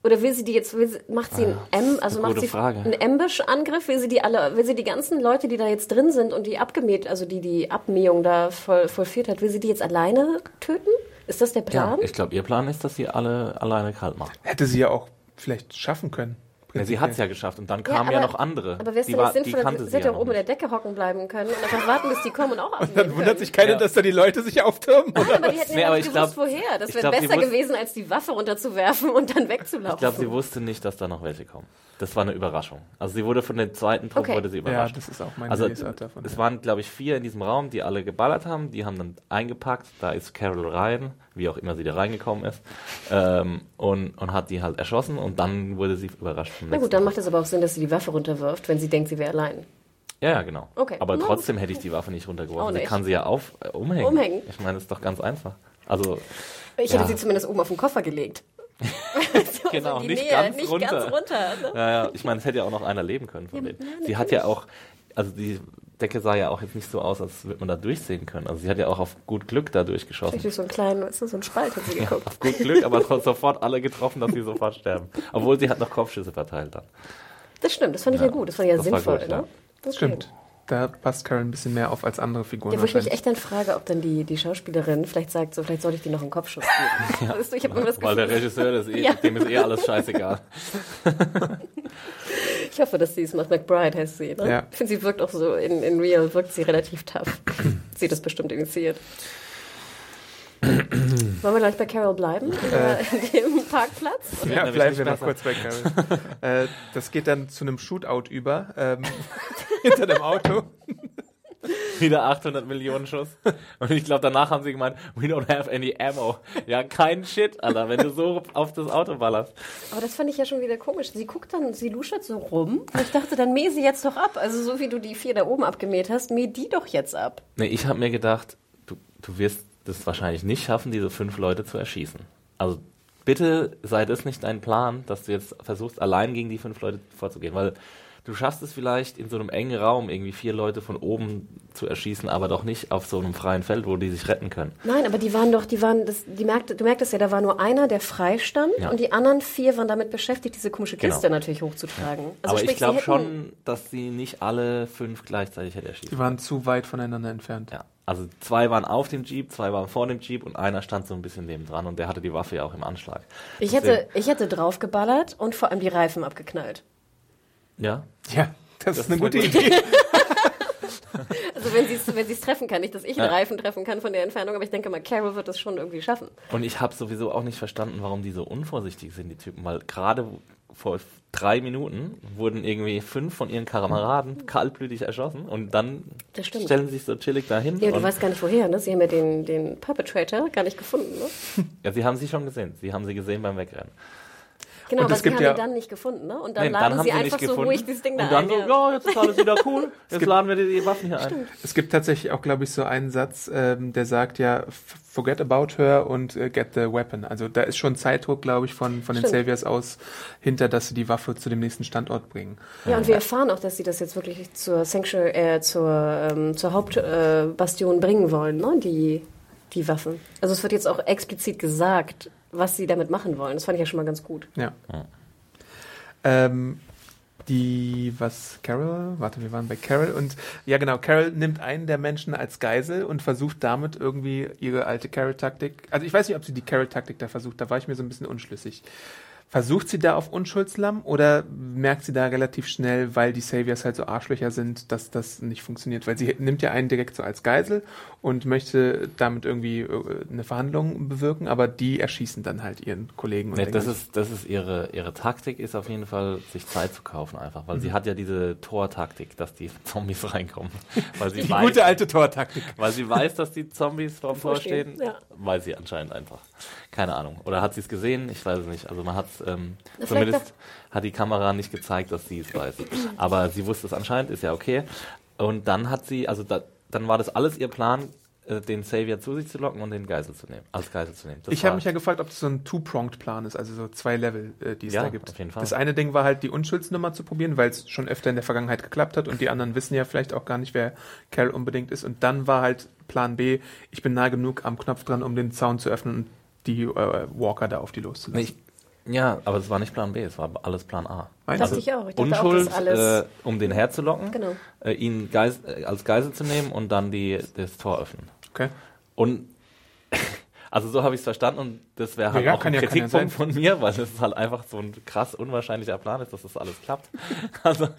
oder will sie die jetzt, will sie, macht sie einen M, also macht sie Frage. einen Ambush-Angriff? Will sie die alle, will sie die ganzen Leute, die da jetzt drin sind und die abgemäht, also die die Abmähung da voll, vollführt hat, will sie die jetzt alleine töten? Ist das der Plan? Ja, ich glaube, ihr Plan ist, dass sie alle alleine kalt macht. Hätte sie ja auch vielleicht schaffen können. Ja, sie hat es ja geschafft und dann Ja, kamen ja, aber- noch andere. Aber wäre es die, denn war, nicht sinnvoll, sie hätte ja auch noch oben in der. Decke hocken bleiben können und einfach warten, bis die kommen und auch abnehmen Dann wundert können. sich keiner, Ja. dass da die Leute sich auftürmen. Oder? Aber die hätten Nee, ja nicht ich gewusst, glaub- woher. Das ich wäre besser gewesen, als die Waffe runterzuwerfen und dann wegzulaufen. Ich glaube, sie wusste nicht, dass da noch welche kommen. Das war eine Überraschung. Also sie wurde von dem zweiten Trupp Okay. wurde sie Ja, überrascht. das ist auch meine also Lesart davon. es waren, glaube ich, vier in diesem Raum, die alle geballert haben. Die haben dann eingepackt. Da ist Carol rein, wie auch immer sie da reingekommen ist, ähm, und, und hat die halt erschossen. Und dann wurde sie überrascht Na gut, dann macht es aber auch Sinn, dass sie die Waffe runterwirft, wenn sie denkt, sie wäre allein. Ja, ja, genau. Okay. Aber trotzdem hätte ich die Waffe nicht runtergeworfen. Auch Sie nicht. kann sie ja auf, äh, umhängen. Umhängen. Ich meine, das ist doch ganz einfach. Also, Ich Ja. hätte sie zumindest oben auf den Koffer gelegt. so, Genau, nicht Nähe, ganz nicht runter. ganz runter. Ne? Ja, ja, ich meine, es hätte ja auch noch einer leben können von Ja, denen. ja, sie hat ja auch, also die Decke sah ja auch jetzt nicht so aus, als würde man da durchsehen können. Also sie hat ja auch auf gut Glück da durchgeschossen. Richtig so einen kleinen, du, so einen Spalt hat sie geguckt. Auf gut Glück, aber hat sofort alle getroffen, dass sie sofort sterben. Obwohl sie hat noch Kopfschüsse verteilt dann. Das stimmt, das fand ich ja, Ja, gut, das fand ich ja das war sinnvoll. gut, ne? ja. Das Stimmt. Da passt Carol ein bisschen mehr auf als andere Figuren Ja, wo ich mich echt dann frage, ob dann die, die Schauspielerin vielleicht sagt, so vielleicht sollte ich dir noch einen Kopfschuss geben. Weißt du, ich habe immer das Weil der Regisseur, das ist eh, Ja. dem ist eh alles scheißegal. ich hoffe, dass sie es macht. McBride heißt sie. Ne? Ja. Ich finde, sie wirkt auch so, in, in Real wirkt sie relativ tough. sie hat das bestimmt initiiert. Wollen wir gleich bei Carol bleiben? In dem Parkplatz? Ja, bleiben wir noch kurz bei Carol. äh, das geht dann zu einem Shootout über, ähm, hinter dem Auto. Wieder 800 Millionen Schuss. Und ich glaube, danach haben sie gemeint, we don't have any ammo. Ja, kein Shit, Alter, wenn du so auf das Auto ballerst. Aber das fand ich ja schon wieder komisch. Sie guckt dann, sie luschert so rum. Und ich dachte, dann mäh sie jetzt doch ab. Also so wie du die vier da oben abgemäht hast, mäh die doch jetzt ab. Nee, ich habe mir gedacht, du, du wirst das wahrscheinlich nicht schaffen, diese fünf Leute zu erschießen. Also bitte sei das nicht dein Plan, dass du jetzt versuchst, allein gegen die fünf Leute vorzugehen, weil du schaffst es vielleicht in so einem engen Raum irgendwie vier Leute von oben zu erschießen, aber doch nicht auf so einem freien Feld, wo die sich retten können. Nein, aber die waren doch, die waren, das, die merkte, du merktest ja, da war nur einer, der frei stand Ja. und die anderen vier waren damit beschäftigt, diese komische Genau. Kiste natürlich hochzutragen. Also aber sprich, ich glaube schon, dass sie nicht alle fünf gleichzeitig hätte erschießen Die waren zu weit voneinander entfernt. Ja, also zwei waren auf dem Jeep, zwei waren vor dem Jeep und einer stand so ein bisschen neben dran und der hatte die Waffe ja auch im Anschlag. Ich hätte, ich hätte draufgeballert und vor allem die Reifen abgeknallt. Ja, Ja, das, ist eine gute Idee. Also wenn sie es wenn sie's treffen kann, nicht, dass ich einen Ja. Reifen treffen kann von der Entfernung, aber ich denke mal, Carol wird das schon irgendwie schaffen. und ich habe sowieso auch nicht verstanden, warum die so unvorsichtig sind, die Typen, weil gerade vor drei Minuten wurden irgendwie fünf von ihren Kameraden kaltblütig erschossen und dann Das stellen sie sich so chillig dahin. Ja, du weißt gar nicht woher, ne? Sie haben ja den, den Perpetrator gar nicht gefunden, ne? ja, sie haben sie schon gesehen. Sie haben sie gesehen beim Wegrennen. Genau, Und aber sie gibt haben ja- ihn dann nicht gefunden, ne? Und dann Nee, laden haben sie sie einfach nicht so ruhig dieses Ding da und dann ein. so, ja. ja, jetzt ist alles wieder cool. Jetzt gibt- laden wir die, die Waffen hier ein. Es gibt tatsächlich auch, glaube ich, so einen Satz, ähm, der sagt ja, forget about her und äh, get the weapon. Also da ist schon Zeitdruck, glaube ich, von, von den Stimmt. Saviors aus hinter, dass sie die Waffe zu dem nächsten Standort bringen. Ja, und wir erfahren auch, dass sie das jetzt wirklich zur Sanctuary, äh, zur, ähm, zur Hauptbastion äh, bringen wollen, ne? Die, die Waffen. Also es wird jetzt auch explizit gesagt, was sie damit machen wollen. Das fand ich ja schon mal ganz gut. Ja. Ja. Ähm, die, was, Carol? Warte, wir waren bei Carol und, ja genau, Carol nimmt einen der Menschen als Geisel und versucht damit irgendwie ihre alte Carol-Taktik, also ich weiß nicht, ob sie die Carol-Taktik da versucht, da war ich mir so ein bisschen unschlüssig. Versucht sie da auf Unschuldslamm oder merkt sie da relativ schnell, weil die Saviors halt so Arschlöcher sind, dass das nicht funktioniert? Weil sie nimmt ja einen direkt so als Geisel und möchte damit irgendwie äh, eine Verhandlung bewirken, aber die erschießen dann halt ihren Kollegen. und Nee, denken das ist, das ist ihre, ihre Taktik, ist auf jeden Fall, sich Zeit zu kaufen einfach. Weil sie Mhm. hat ja diese Tor-Taktik, dass die Zombies reinkommen. Weil sie, die weiß, gute alte Tortaktik. weil sie weiß, dass die Zombies vorm Tor Vorstehen, stehen. ja. Weiß sie anscheinend einfach. Keine Ahnung. Oder hat sie es gesehen? Ich weiß es nicht. Also man hat ähm, Vielleicht zumindest hat die Kamera nicht gezeigt, dass sie es weiß. Aber sie wusste es anscheinend, ist ja okay. Und dann hat sie, also da, dann war das alles ihr Plan, äh, den Savior zu sich zu locken und den Geisel zu nehmen, als Geisel zu nehmen. Das Ich habe mich ja gefragt, ob das so ein Two-Pronged-Plan ist, also so zwei Level, äh, die es Ja, da gibt. auf jeden Fall. Das eine Ding war halt die Unschuldsnummer zu probieren, weil es schon öfter in der Vergangenheit geklappt hat und die anderen wissen ja vielleicht auch gar nicht, wer Carol unbedingt ist. Und dann war halt Plan B, ich bin nah genug am Knopf dran, um den Zaun zu öffnen und die äh, Walker da auf die loszulassen. Nee, ich, ja, aber es war nicht Plan B, es war alles Plan A. Dachte du? ich auch. Ich auch, Unschuld, das alles. äh, um den herzulocken, Genau. äh, ihn Geis, äh, als Geisel zu nehmen und dann die, das Tor öffnen. Okay. Und also so habe ich es verstanden und das wäre halt Ja, auch ein ja- ja Kritikpunkt sein. von mir, weil das halt einfach so ein krass unwahrscheinlicher Plan ist, dass das alles klappt. Also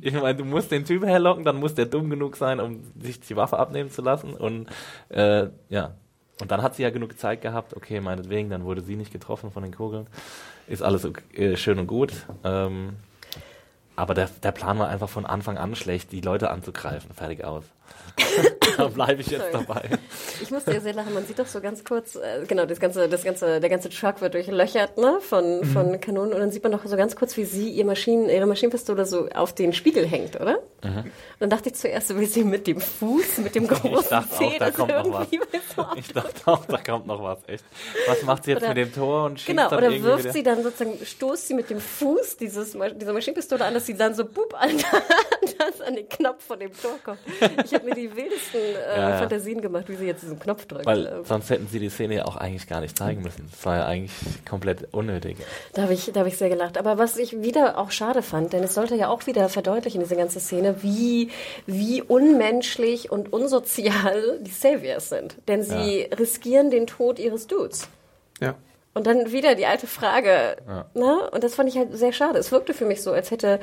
ich meine, du musst den Typ herlocken, dann muss der dumm genug sein, um sich die Waffe abnehmen zu lassen und äh, ja. Und dann hat sie ja genug Zeit gehabt, okay, meinetwegen, dann wurde sie nicht getroffen von den Kugeln. Ist alles okay, äh, schön und gut. Ähm, aber der, der Plan war einfach von Anfang an schlecht, die Leute anzugreifen. Fertig aus. da bleibe ich jetzt Sorry. dabei. Ich musste ja sehr lachen. Man sieht doch so ganz kurz, äh, genau, das ganze, das ganze, der ganze Truck wird durchlöchert, ne, von, von Kanonen. Und dann sieht man doch so ganz kurz, wie sie ihr Maschinen, ihre Maschinenpistole so auf den Spiegel hängt, oder? Und dann dachte ich zuerst, so wie sie mit dem Fuß, mit dem großen Zeh, da kommt noch was. Ich dachte auch, da kommt noch was, echt. Was macht sie jetzt Oder- mit dem Tor und schießt Genau, dann oder wirft wieder? sie dann sozusagen, stoßt sie mit dem Fuß dieses, Ma- diese Maschinenpistole an, dass sie dann so boop an, an den Knopf von dem Tor kommt. Ich hat mir die wildesten äh, Ja, ja. Fantasien gemacht, wie sie jetzt diesen Knopf drückt. Weil Äh, sonst hätten sie die Szene ja auch eigentlich gar nicht zeigen müssen. Das war ja eigentlich komplett unnötig. Da habe ich, da hab ich sehr gelacht. Aber was ich wieder auch schade fand, denn es sollte ja auch wieder verdeutlichen, diese ganze Szene, wie, wie unmenschlich und unsozial die Saviors sind. Denn sie riskieren den Tod ihres Dudes. Ja. Und dann wieder die alte Frage. Ne? Und das fand ich halt sehr schade. Es wirkte für mich so, als hätte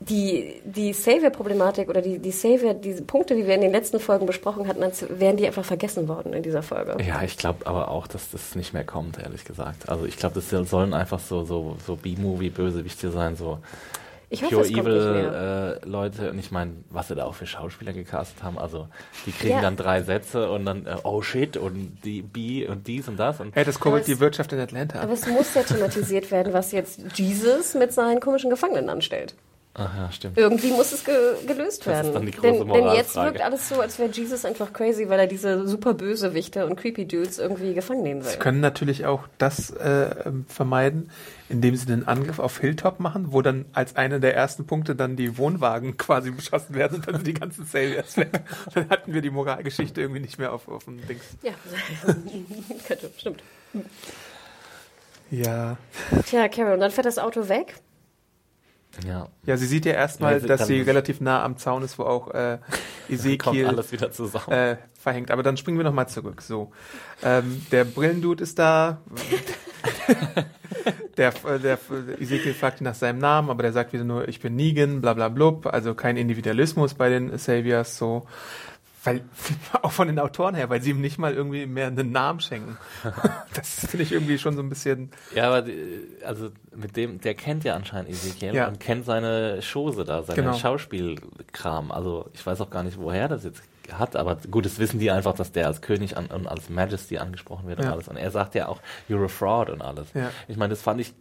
die, die Savior-Problematik oder die, die Savior, diese Punkte, die wir in den letzten Folgen besprochen hatten, als wären die einfach vergessen worden in dieser Folge. Ja, ich glaube aber auch, dass das nicht mehr kommt, ehrlich gesagt. Also ich glaube, das sollen einfach so, so, so B-Movie-Bösewichte sein, so Ich hoffe, Pure Evil äh, Leute. Und ich meine, was sie da auch für Schauspieler gecastet haben. Also die kriegen Ja. dann drei Sätze und dann, äh, oh shit, und die B und dies und das. Und Hey, das kurbelt Aber die Wirtschaft in Atlanta Aber ab. es muss ja thematisiert werden, was jetzt Jesus mit seinen komischen Gefangenen anstellt. Ach ja, stimmt. Irgendwie muss es ge gelöst Das ist werden. dann die große denn, denn jetzt wirkt alles so, als wäre Jesus einfach crazy, weil er diese super Bösewichte und creepy Dudes irgendwie gefangen nehmen will. Sie können natürlich auch das äh, ähm, vermeiden, indem sie den Angriff auf Hilltop machen, wo dann als einer der ersten Punkte dann die Wohnwagen quasi beschossen werden und dann sind die ganzen Saviors weg. Dann hatten wir die Moralgeschichte irgendwie nicht mehr auf, auf dem Dings. Ja, könnte, stimmt. Ja. Tja, Carol, und dann fährt das Auto weg. Ja, Ja. sie sieht ja erstmal, Ja, dass sie relativ nah am Zaun ist, wo auch äh, Ezekiel alles wieder zusammen. äh, verhängt. Aber dann springen wir nochmal zurück. So, ähm, der Brillendude ist da. der, äh, der Ezekiel fragt ihn nach seinem Namen, aber der sagt wieder nur, ich bin Negan, bla bla blub. Also kein Individualismus bei den Saviors. So, weil auch von den Autoren her, weil sie ihm nicht mal irgendwie mehr einen Namen schenken. Das finde ich irgendwie schon so ein bisschen. Ja, aber die, also mit dem, der kennt ja anscheinend Ezekiel Ja. und kennt seine Chose da, seinen Genau. Schauspielkram. Also ich weiß auch gar nicht, woher das jetzt hat, aber gut, das wissen die einfach, dass der als König an, und als Majesty angesprochen wird und Ja. alles. Und er sagt ja auch, you're a fraud und alles. Ja. Ich meine, das fand ich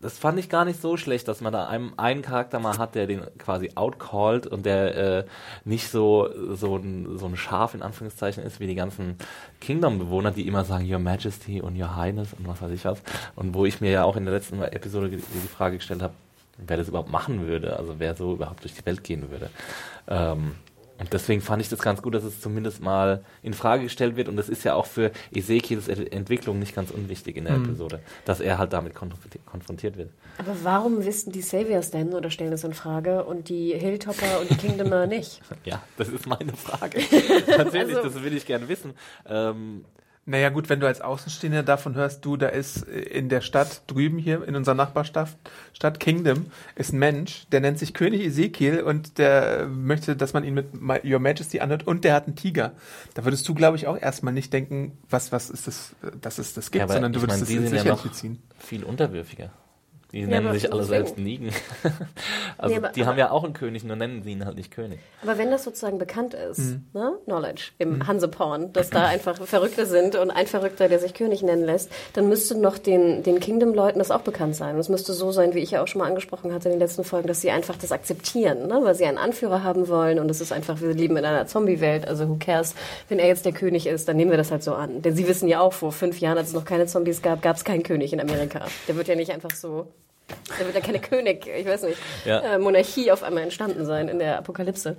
das fand ich gar nicht so schlecht, dass man da einen, einen Charakter mal hat, der den quasi outcallt und der äh, nicht so, so, ein, so ein Schaf in Anführungszeichen ist wie die ganzen Kingdom-Bewohner, die immer sagen Your Majesty und Your Highness und was weiß ich was. Und wo ich mir ja auch in der letzten Episode die, Frage gestellt habe, wer das überhaupt machen würde, also wer so überhaupt durch die Welt gehen würde. Ähm, und deswegen fand ich das ganz gut, dass es zumindest mal in Frage gestellt wird. Und das ist ja auch für Ezekiels Ent- Entwicklung nicht ganz unwichtig in der Episode, dass er halt damit konfrontiert, konfrontiert wird. Aber warum wissen die Saviors denn oder stellen das in Frage und die Hilltopper und die Kingdomer nicht? Ja, das ist meine Frage. Tatsächlich, Also- das will ich gerne wissen. Ähm, Naja gut, wenn du als Außenstehender davon hörst, du, da ist äh, in der Stadt drüben hier, in unserer Nachbarstadt, Stadt Kingdom, ist ein Mensch, der nennt sich König Ezekiel und der möchte, dass man ihn mit Your Majesty anhört und der hat einen Tiger. Da würdest du, glaube ich, auch erstmal nicht denken, was, was ist das, dass es das gibt, Ja, sondern du würdest meine, das ins sind ja Lächerliche noch- ziehen. viel unterwürfiger. Die Ja, nennen sich alle selbst Nigen. also Nee, aber- die haben ja auch einen König, nur nennen sie ihn halt nicht König. Aber wenn das sozusagen bekannt ist, Mhm. ne? Knowledge im Hanseporn, dass da einfach Verrückte sind und ein Verrückter, der sich König nennen lässt, dann müsste noch den, den Kingdom-Leuten das auch bekannt sein. Und es müsste so sein, wie ich ja auch schon mal angesprochen hatte in den letzten Folgen, dass sie einfach das akzeptieren, ne? weil sie einen Anführer haben wollen und es ist einfach, wir leben in einer Zombie-Welt, also who cares, wenn er jetzt der König ist, dann nehmen wir das halt so an. Denn sie wissen ja auch, vor fünf Jahren, als es noch keine Zombies gab, gab es keinen König in Amerika. Der wird ja nicht einfach so da wird ja keine König, ich weiß nicht, Ja. äh, Monarchie auf einmal entstanden sein in der Apokalypse.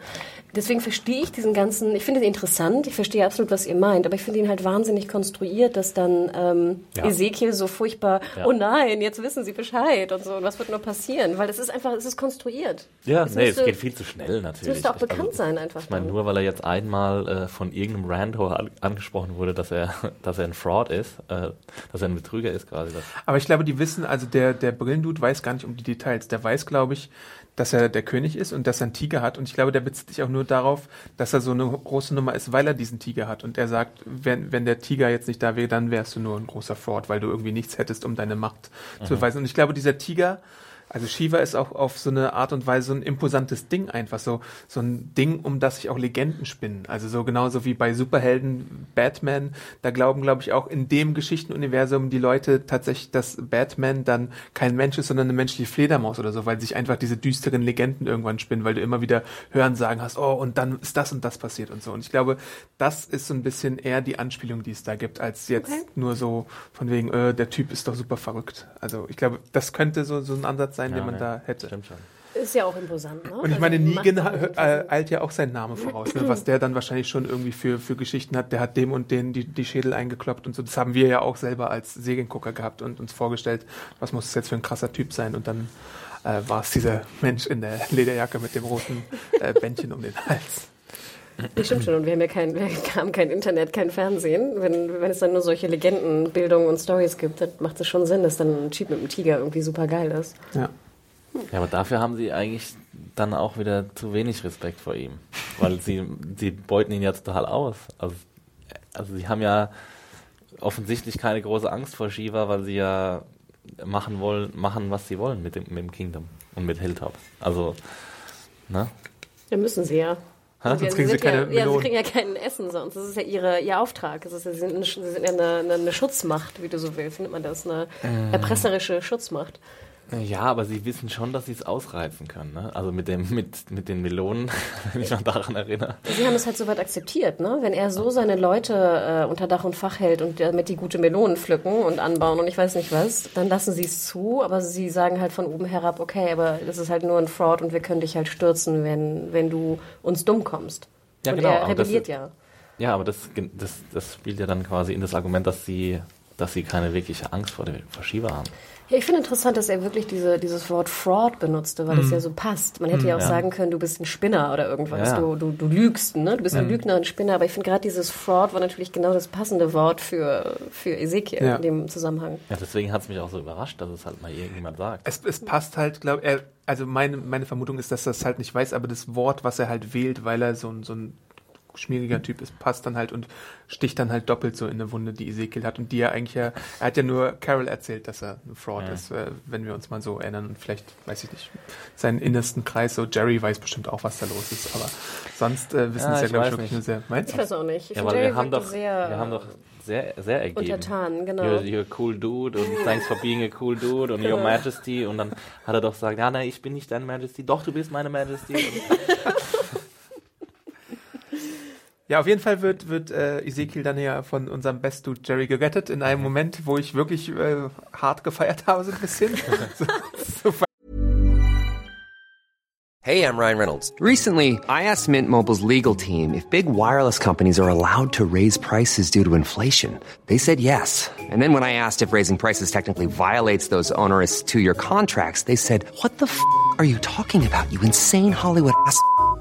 Deswegen verstehe ich diesen ganzen, ich finde ihn interessant, ich verstehe absolut, was ihr meint, aber ich finde ihn halt wahnsinnig konstruiert, dass dann ähm, Ja. Ezekiel so furchtbar, Ja. oh nein, jetzt wissen sie Bescheid und so, und was wird noch passieren? Weil es ist einfach, es ist konstruiert. Ja, Es nee, müsste- es geht viel zu schnell natürlich. Es müsste auch Also, bekannt sein einfach. Ich meine, dann. nur weil er jetzt einmal äh, von irgendeinem Rando an- angesprochen wurde, dass er, dass er ein Fraud ist, äh, dass er ein Betrüger ist quasi. Aber ich glaube, die wissen, also der, der Brillendude weiß gar nicht um die Details. Der weiß, glaube ich, dass er der König ist und dass er einen Tiger hat. Und ich glaube, der bezieht sich auch nur darauf, dass er so eine große Nummer ist, weil er diesen Tiger hat. Und er sagt, wenn, wenn der Tiger jetzt nicht da wäre, dann wärst du nur ein großer Fraud, weil du irgendwie nichts hättest, um deine Macht zu beweisen. Und ich glaube, dieser Tiger, also Shiva ist auch auf so eine Art und Weise so ein imposantes Ding einfach, so, so ein Ding, um das sich auch Legenden spinnen. Also so genauso wie bei Superhelden Batman, da glauben, glaube ich, auch in dem Geschichtenuniversum die Leute tatsächlich, dass Batman dann kein Mensch ist, sondern eine menschliche Fledermaus oder so, weil sich einfach diese düsteren Legenden irgendwann spinnen, weil du immer wieder hören sagen hast, oh, und dann ist das und das passiert und so. Und ich glaube, das ist so ein bisschen eher die Anspielung, die es da gibt, als jetzt Okay. nur so von wegen, äh, der Typ ist doch super verrückt. Also ich glaube, das könnte so, so ein Ansatz sein, den man ja, da hätte. Stimmt schon. ist ja auch imposant. Ne? Und ich Also meine, macht Negan äh, eilt ja auch seinen Namen voraus, ne? was der dann wahrscheinlich schon irgendwie für, für Geschichten hat. Der hat dem und den die, die Schädel eingekloppt und so. Das haben wir ja auch selber als Segengucker gehabt und uns vorgestellt, was muss das jetzt für ein krasser Typ sein. Und dann äh, war es dieser Mensch in der Lederjacke mit dem roten äh, Bändchen um den Hals. Das stimmt schon. Und wir haben ja kein, wir haben kein Internet, kein Fernsehen. Wenn, wenn es dann nur solche Legendenbildungen und Stories gibt, dann macht es schon Sinn, dass dann ein Cheat mit einem Tiger irgendwie super geil ist. Ja. Ja, aber dafür haben sie eigentlich dann auch wieder zu wenig Respekt vor ihm. Weil sie, sie beuten ihn ja total aus. Also, also sie haben ja offensichtlich keine große Angst vor Shiva, weil sie ja machen wollen, machen, was sie wollen mit dem, mit dem Kingdom und mit Hilltop. Also, ne? Ja, müssen sie ja. Und Sonst ja, kriegen sie ja, keine ja, sie Melonen. kriegen ja kein Essen sonst. Das ist ja ihre, ihr Auftrag. Das ist ja, sie, sind eine, sie sind ja eine, eine, Schutzmacht, wie du so willst. Nennt man das? Eine Äh. erpresserische Schutzmacht. Ja, aber sie wissen schon, dass sie es ausreizen können. Ne? Also mit, dem, mit, mit den Melonen, wenn ich mich daran erinnere. Sie haben es halt soweit akzeptiert, ne? Wenn er so seine Leute äh, unter Dach und Fach hält und damit die gute Melonen pflücken und anbauen und ich weiß nicht was, dann lassen sie es zu, aber sie sagen halt von oben herab, okay, aber das ist halt nur ein Fraud und wir können dich halt stürzen, wenn, wenn du uns dumm kommst. Ja, und genau, er aber das rebelliert ist- ja. Ja, aber das, das, das spielt ja dann quasi in das Argument, dass sie, dass sie keine wirkliche Angst vor, der, vor Shiva haben. Ja, ich finde interessant, dass er wirklich diese, dieses Wort Fraud benutzte, weil es ja so passt. Man hätte ja auch Ja. sagen können, du bist ein Spinner oder irgendwas. Ja. Du, du, du lügst, ne? Du bist ein Lügner und Spinner. Aber ich finde gerade dieses Fraud war natürlich genau das passende Wort für, für Ezekiel Ja. in dem Zusammenhang. Ja, deswegen hat es mich auch so überrascht, dass es halt mal irgendjemand sagt. Es, es passt halt, glaube er, also meine, meine Vermutung ist, dass er es halt nicht weiß, aber das Wort, was er halt wählt, weil er so ein, so ein schmieriger Typ ist, passt dann halt und sticht dann halt doppelt so in eine Wunde, die Ezekiel hat und die er eigentlich ja, er hat ja nur Carol erzählt, dass er ein Fraud Ja. ist, äh, wenn wir uns mal so erinnern und vielleicht, weiß ich nicht, seinen innersten Kreis, so Jerry weiß bestimmt auch, was da los ist, aber sonst äh, wissen Ja, es ja, ich glaube ich, wirklich nicht. nur sehr, meinst Ich du? weiß auch nicht. Ich Ja, finde, weil Jerry wir haben doch, sehr wir haben doch sehr, sehr ergeben. untertan, genau. You're, you're a cool dude und thanks for being a cool dude und your Genau. majesty und dann hat er doch gesagt, ja, nein, ich bin nicht dein majesty, doch, du bist meine majesty. Ja, auf jeden Fall wird, wird äh, Ezekiel dann ja von unserem Best Dude Jerry gerettet in einem Moment, wo ich wirklich äh, hart gefeiert habe, so ein bisschen. so, so Hey, I'm Ryan Reynolds. Recently, I asked Mint Mobile's legal team if big wireless companies are allowed to raise prices due to inflation. They said yes. And then when I asked if raising prices technically violates those onerous two year contracts, they said, What the f are you talking about, you insane Hollywood ass?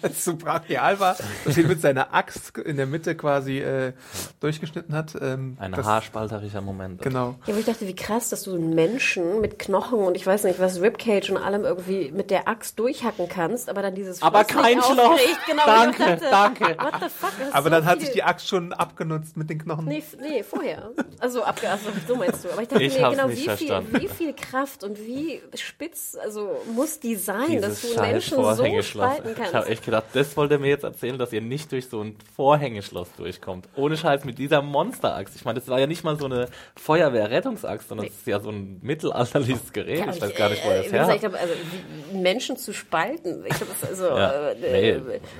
weil es so brachial war, dass ihn mit seiner Axt in der Mitte quasi äh, durchgeschnitten hat. Ähm, ein das- haarspalterischer Moment. Genau. Ja, wo ich dachte, wie krass, dass du einen Menschen mit Knochen und ich weiß nicht was, Ribcage und allem irgendwie mit der Axt durchhacken kannst, aber dann dieses Aber kein Schloss. Genau, Danke, dachte, danke. What the fuck? Aber so dann hat viel- sich die Axt schon abgenutzt mit den Knochen. Nee, nee, vorher. Also abge also, so meinst du. Aber ich dachte Ich mir, hab's genau, wie viel, wie viel Kraft und wie spitz also muss die sein, dass Dieses du scheiß Menschen so spalten Ich kannst. Habe echt gedacht, das wollt ihr mir jetzt erzählen, dass ihr nicht durch so ein Vorhängeschloss durchkommt. Ohne Scheiß mit dieser Monsteraxt. Ich meine, das war ja nicht mal so eine Feuerwehr-Rettungsaxt, sondern es ist ja so ein mittelalterliches Gerät. Ja, ich weiß gar nicht, wo äh, das her gesagt, glaube, also Menschen zu spalten, ich glaube, das ist also Ja, äh, nee, äh,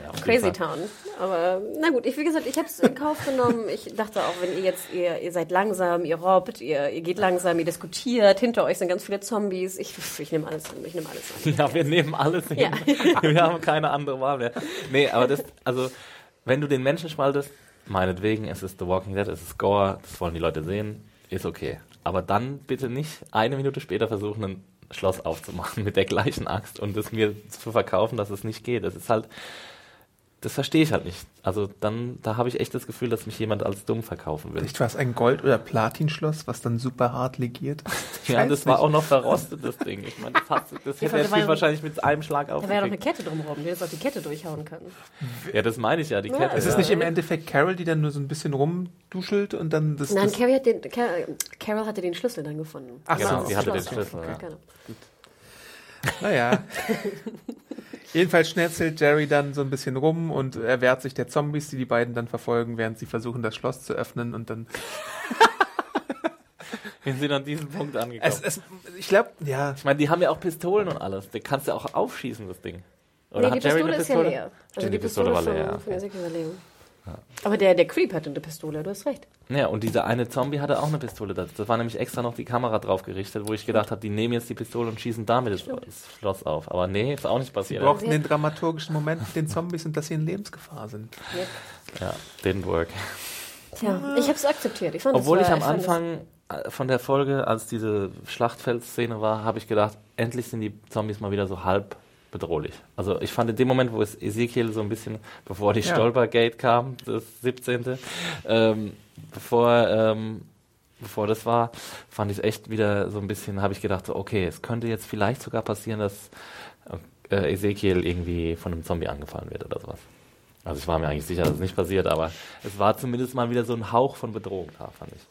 auf jeden Crazy. Town. Aber na gut, ich wie gesagt, ich habe es in Kauf genommen. Ich dachte auch, wenn ihr jetzt ihr, ihr seid langsam, ihr robbt, ihr, ihr geht langsam, ihr diskutiert, hinter euch sind ganz viele Zombies. Ich, ich nehme alles an, ich nehme alles an. Ja, wir nehmen alles hin. Ja. Wir haben keine andere Wahl mehr. Nee, aber das, also, wenn du den Menschen spaltest, meinetwegen, es ist The Walking Dead, es ist Gore, das wollen die Leute sehen, ist okay. Aber dann bitte nicht eine Minute später versuchen, ein Schloss aufzumachen mit der gleichen Axt und es mir zu verkaufen, dass es nicht geht. Das ist halt, das verstehe ich halt nicht. Also dann, da habe ich echt das Gefühl, dass mich jemand als dumm verkaufen will. Vielleicht war es ein Gold- oder Platinschloss, was dann super hart legiert. Ich Ja, das war nicht. auch noch verrostet, das Ding. Ich meine, das, du- das hätte da er war ja- wahrscheinlich mit einem Schlag Da wäre ja doch eine. Kette drumherum, die jetzt auch die Kette durchhauen kann. Ja, das meine ich ja, die Kette. Es ist ja. nicht im Endeffekt Carol, die dann nur so ein bisschen rumduschelt und dann das. Nein, das Carrie hat den, Car Carol hatte den Schlüssel dann gefunden. Ach Genau, so, sie hatte den. Schlüssel, ja. Genau. Naja. Jedenfalls schnetzelt Jerry dann so ein bisschen rum und er wehrt sich der Zombies, die die beiden dann verfolgen, während sie versuchen, das Schloss zu öffnen und dann. Wir sind an diesem Punkt angekommen. Es, es, ich glaube, ja. ich meine, die haben ja auch Pistolen und alles. Die kannst du auch aufschießen, das Ding. Oder nee, hat die Jerry Pistole eine ist ja Pistole? leer. Also Stimmt, die Pistole, war von, leer. von okay. Aber der, der Creep hatte eine Pistole, du hast recht. Ja, und dieser eine Zombie hatte auch eine Pistole. Das, das war nämlich extra noch die Kamera drauf gerichtet, wo ich gedacht habe, die nehmen jetzt die Pistole und schießen damit das, das Schloss auf. Aber nee, ist auch nicht Sie passiert. brauchten den dramaturgischen Moment mit den Zombies und dass sie in Lebensgefahr sind. Ja, didn't work. Tja, ich habe es akzeptiert. Ich fand, es Obwohl war, ich am es- Anfang äh, von der Folge, als diese Schlachtfeldszene war, habe ich gedacht, endlich sind die Zombies mal wieder so halb bedrohlich. Also ich fand in dem Moment, wo es Ezekiel so ein bisschen, bevor die Ja. Stolpergate kam, das 17., ähm, bevor, ähm, bevor das war, fand ich es echt wieder so ein bisschen, habe ich gedacht, so, okay, es könnte jetzt vielleicht sogar passieren, dass äh, Ezekiel irgendwie von einem Zombie angefallen wird oder sowas. Also ich war mir eigentlich sicher, dass es nicht passiert, aber es war zumindest mal wieder so ein Hauch von Bedrohung da, fand ich.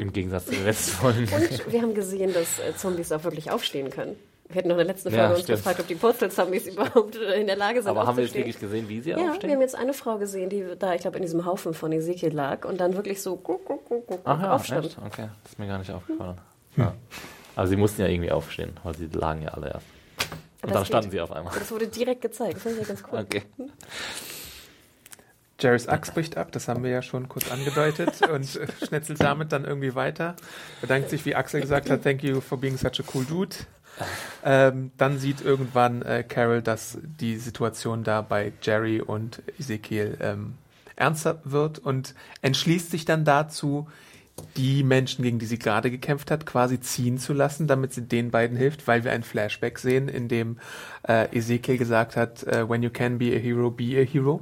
Im Gegensatz zu den letzten Folgen. Und wir haben gesehen, dass äh, Zombies auch wirklich aufstehen können. Wir hätten noch in der letzten Ja, Folge uns stimmt. gefragt, ob die Postal-Zombies überhaupt in der Lage sind, Aber haben wir jetzt wirklich gesehen, wie sie Ja, wir aufstehen? haben jetzt eine Frau gesehen, die da, ich glaube, in diesem Haufen von Ezekiel lag und dann wirklich so guck, guck, guck, guck, Ach ja, aufstand. echt? Okay, das ist mir gar nicht aufgefallen. Ja. Aber sie mussten ja irgendwie aufstehen, weil sie lagen ja alle erst. Und das dann geht. standen sie auf einmal. Das wurde direkt gezeigt. Das fand ich ja ganz cool. Okay. Jerrys Axt bricht ab, das haben wir ja schon kurz angedeutet und äh, schnetzelt damit dann irgendwie weiter. Bedankt sich, wie Axel gesagt hat, thank you for being such a cool dude. Ähm, dann sieht irgendwann äh, Carol, dass die Situation da bei Jerry und Ezekiel ähm, ernster wird und entschließt sich dann dazu, die Menschen, gegen die sie gerade gekämpft hat, quasi ziehen zu lassen, damit sie den beiden hilft, weil wir ein Flashback sehen, in dem äh, Ezekiel gesagt hat, äh, when you can be a hero, be a hero.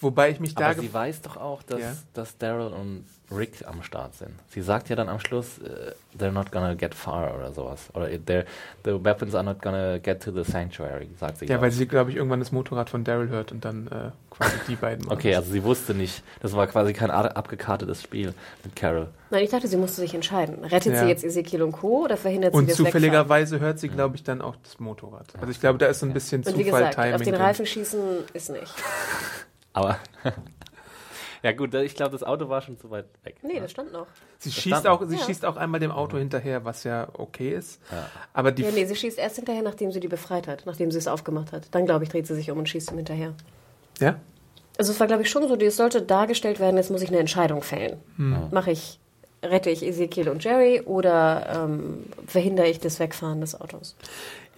Wobei ich mich da Aber sie weiß doch auch, dass, Ja. dass Daryl und Rick am Start sind. Sie sagt ja dann am Schluss, äh, they're not gonna get far oder sowas. Oder they're, the weapons are not gonna get to the sanctuary, sagt sie. Ja, glaub weil sie, glaube ich, irgendwann das Motorrad von Daryl hört und dann äh, quasi die beiden machen. Okay, also sie wusste nicht. Das war quasi kein abgekartetes Spiel mit Carol. Nein, ich dachte, sie musste sich entscheiden. Rettet Ja. sie jetzt Ezekiel und Co. oder verhindert sie und das Wegfahren? zufälligerweise hört sie, glaube ich, dann auch das Motorrad. Also ich glaube, da ist so ein bisschen Und wie Zufall, gesagt, Timing. auf den. Reifen schießen ist nicht. Aber ja gut, ich glaube, das Auto war schon zu weit weg. Nee, das stand noch. Sie Das schießt stand- auch, sie Ja. schießt auch einmal dem Auto hinterher, was ja okay ist. Ja. Aber die Ja, nee, sie schießt erst hinterher, nachdem sie die befreit hat, nachdem sie es aufgemacht hat. Dann, glaube ich, dreht sie sich um und schießt ihm hinterher. ja? Also es war, glaube ich, schon so, es sollte dargestellt werden, jetzt muss ich eine Entscheidung fällen. Mache ich, rette ich Ezekiel und Jerry oder ähm, verhindere ich das Wegfahren des Autos?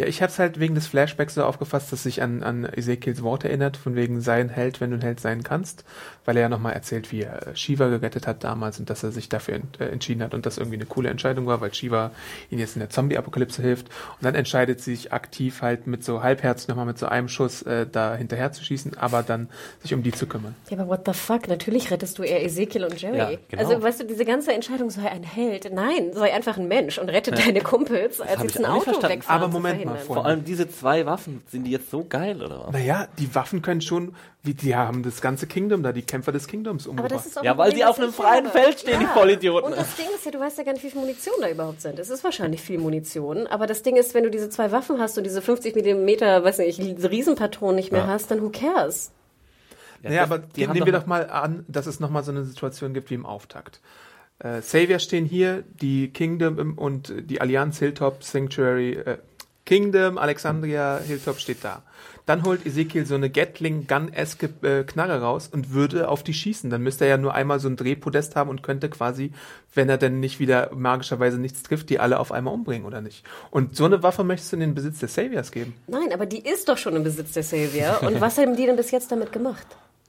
Ja, ich habe es halt wegen des Flashbacks so aufgefasst, dass sich an, an Ezekiels Worte erinnert, von wegen sein Held, wenn du ein Held sein kannst, weil er ja nochmal erzählt, wie er äh, Shiva gerettet hat damals und dass er sich dafür ent, äh, entschieden hat und das irgendwie eine coole Entscheidung war, weil Shiva ihm jetzt in der Zombie-Apokalypse hilft. Und dann entscheidet sie sich aktiv halt mit so halbherzig nochmal mit so einem Schuss äh, da hinterher zu schießen, aber dann sich um die zu kümmern. Ja, aber what the fuck? Natürlich rettest du eher Ezekiel und Jerry. Ja, genau. Also, weißt du, diese ganze Entscheidung, sei ein Held. Nein, sei einfach ein Mensch und rette deine Kumpels, als jetzt ich ein Auto wegfahren Aber zu Moment mal, vor- Vor allem diese zwei Waffen, sind die jetzt so geil oder was? Naja, die Waffen können schon, wie die haben das ganze Kingdom da, die Kämpfer des Kingdoms Aber umgebracht. das ist auch Ja, weil Problem, die auf einem freien habe. Feld stehen, die Vollidioten. Und das Ding ist ja, du weißt ja gar nicht, wie viel Munition da überhaupt sind. Es ist wahrscheinlich viel Munition. Aber das Ding ist, wenn du diese zwei Waffen hast und diese 50 Millimeter, weiß nicht, Riesenpatronen nicht mehr Ja. hast, dann who cares? Naja, aber die haben nehmen wir doch mal an, dass es nochmal so eine Situation gibt wie im Auftakt. Äh, Savior stehen hier, die Kingdom und die Allianz Hilltop Sanctuary, äh, Kingdom, Alexandria Hilltop steht da. Dann holt Ezekiel so eine Gatling-Gun-eske äh, Knarre raus und würde auf die schießen. Dann müsste er ja nur einmal so ein Drehpodest haben und könnte quasi, wenn er denn nicht wieder magischerweise nichts trifft, die alle auf einmal umbringen, oder nicht? Und so eine Waffe möchtest du in den Besitz des Saviors geben. Nein, aber die ist doch schon im Besitz der Savior. Und was haben die denn bis jetzt damit gemacht?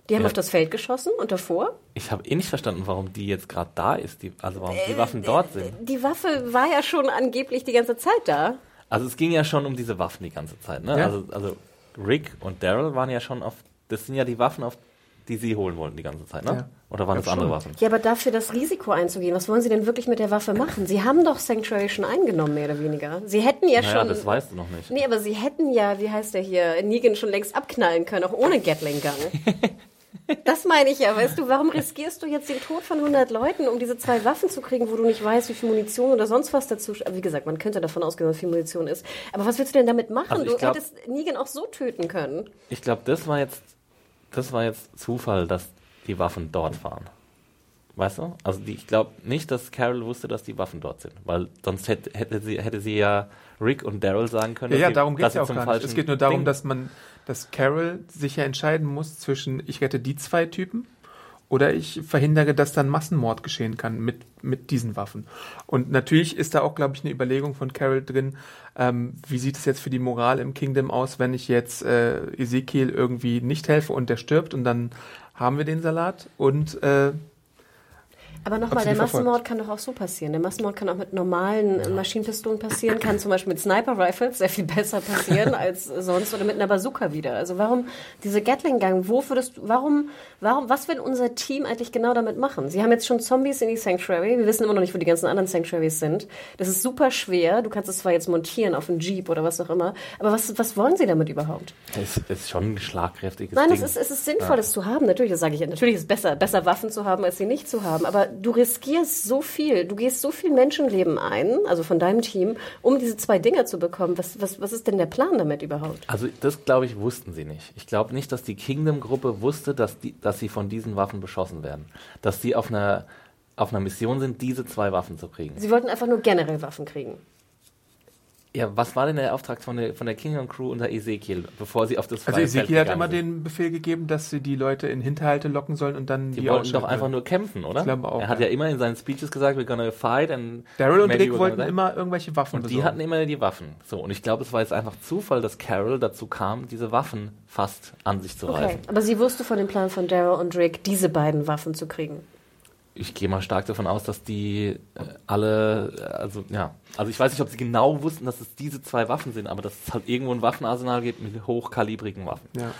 Die haben Ja. auf das Feld geschossen und davor? Ich habe eh nicht verstanden, warum die jetzt gerade da ist, die, also warum Äh, die Waffen dort sind. Die Waffe war ja schon angeblich die ganze Zeit da. Also es ging ja schon um diese Waffen die ganze Zeit, ne? Ja. Also, also Rick und Daryl waren ja schon auf, das sind ja die Waffen, auf die sie holen wollten die ganze Zeit, ne? Ja. Oder waren Ja, das andere schon. Waffen? Ja, aber dafür das Risiko einzugehen, was wollen Sie denn wirklich mit der Waffe machen? Sie haben doch Sanctuary schon eingenommen, mehr oder weniger. Sie hätten ja Naja, schon. das weißt du noch nicht. Nee, aber sie hätten ja, wie heißt der hier, Negan schon längst abknallen können, auch ohne Gatling Gun. Das meine ich ja, weißt du, warum riskierst du jetzt den Tod von 100 Leuten, um diese zwei Waffen zu kriegen, wo du nicht weißt, wie viel Munition oder sonst was dazu... Wie gesagt, man könnte davon ausgehen, wie viel Munition ist. Aber was willst du denn damit machen? Also du glaub- hättest Negan auch so töten können. Ich glaube, das war jetzt, das war jetzt Zufall, dass die Waffen dort waren. Weißt du? Also die, ich glaube nicht, dass Carol wusste, dass die Waffen dort sind, weil sonst hätte, hätte, sie, hätte sie ja Rick und Daryl sagen können. Ja, dass ja sie- darum geht es ja auch gar nicht. Es geht nur darum, Ding- dass man, dass Carol sich ja entscheiden muss zwischen ich rette die zwei Typen oder ich verhindere, dass dann Massenmord geschehen kann mit, mit diesen Waffen. Und natürlich ist da auch, glaube ich, eine Überlegung von Carol drin, ähm, wie sieht es jetzt für die Moral im Kingdom aus, wenn ich jetzt äh, Ezekiel irgendwie nicht helfe und der stirbt und dann haben wir den Salat und äh, Aber nochmal, der verfolgt? Massenmord kann doch auch so passieren. Der Massenmord kann auch mit normalen äh, Maschinenpistolen passieren, kann zum Beispiel mit Sniper-Rifles sehr viel besser passieren als sonst oder mit einer Bazooka wieder. Also warum diese Gatling-Gang, wo würdest du, warum, warum, was will unser Team eigentlich genau damit machen? Sie haben jetzt schon Zombies in die Sanctuary, wir wissen immer noch nicht, wo die ganzen anderen Sanctuaries sind. Das ist super schwer, du kannst es zwar jetzt montieren auf einen Jeep oder was auch immer, aber was, was wollen sie damit überhaupt? Es ist schon ein schlagkräftiges Nein, Ding. es ist, es ist sinnvoll, das zu haben. Natürlich, das sage ich ja. Natürlich ist es besser, besser Waffen zu haben, als sie nicht zu haben. Aber du riskierst so viel. Du gehst so viel Menschenleben ein, also von deinem Team, um diese zwei Dinger zu bekommen. Was, was, was ist denn der Plan damit überhaupt? Also das glaube ich wussten sie nicht. Ich glaube nicht, dass die Kingdom-Gruppe wusste, dass, die, dass sie von diesen Waffen beschossen werden. Dass sie auf einer, auf einer Mission sind, diese zwei Waffen zu kriegen. Sie wollten einfach nur generell Waffen kriegen. Ja, was war denn der Auftrag von der, von der Kingdom-Crew unter Ezekiel, bevor sie auf das also freie Ezekiel Feld hat immer sind? den Befehl gegeben, dass sie die Leute in Hinterhalte locken sollen und dann Die, die, wollten doch einfach nur kämpfen, oder? Ich glaube auch, Er hat ja. ja immer in seinen Speeches gesagt, we're gonna fight and Daryl und Rick wollten die. immer irgendwelche Waffen Und die besorgen. hatten immer die Waffen. So, und ich glaube, es war jetzt einfach Zufall, dass Carol dazu kam, diese Waffen fast an sich zu Okay. reißen. Aber sie wusste von dem Plan von Daryl und Rick, diese beiden Waffen zu kriegen. Ich gehe mal stark davon aus, dass die äh, alle, äh, also ja, also ich weiß nicht, ob sie genau wussten, dass es diese zwei Waffen sind, aber dass es halt irgendwo ein Waffenarsenal gibt mit hochkalibrigen Waffen. ja.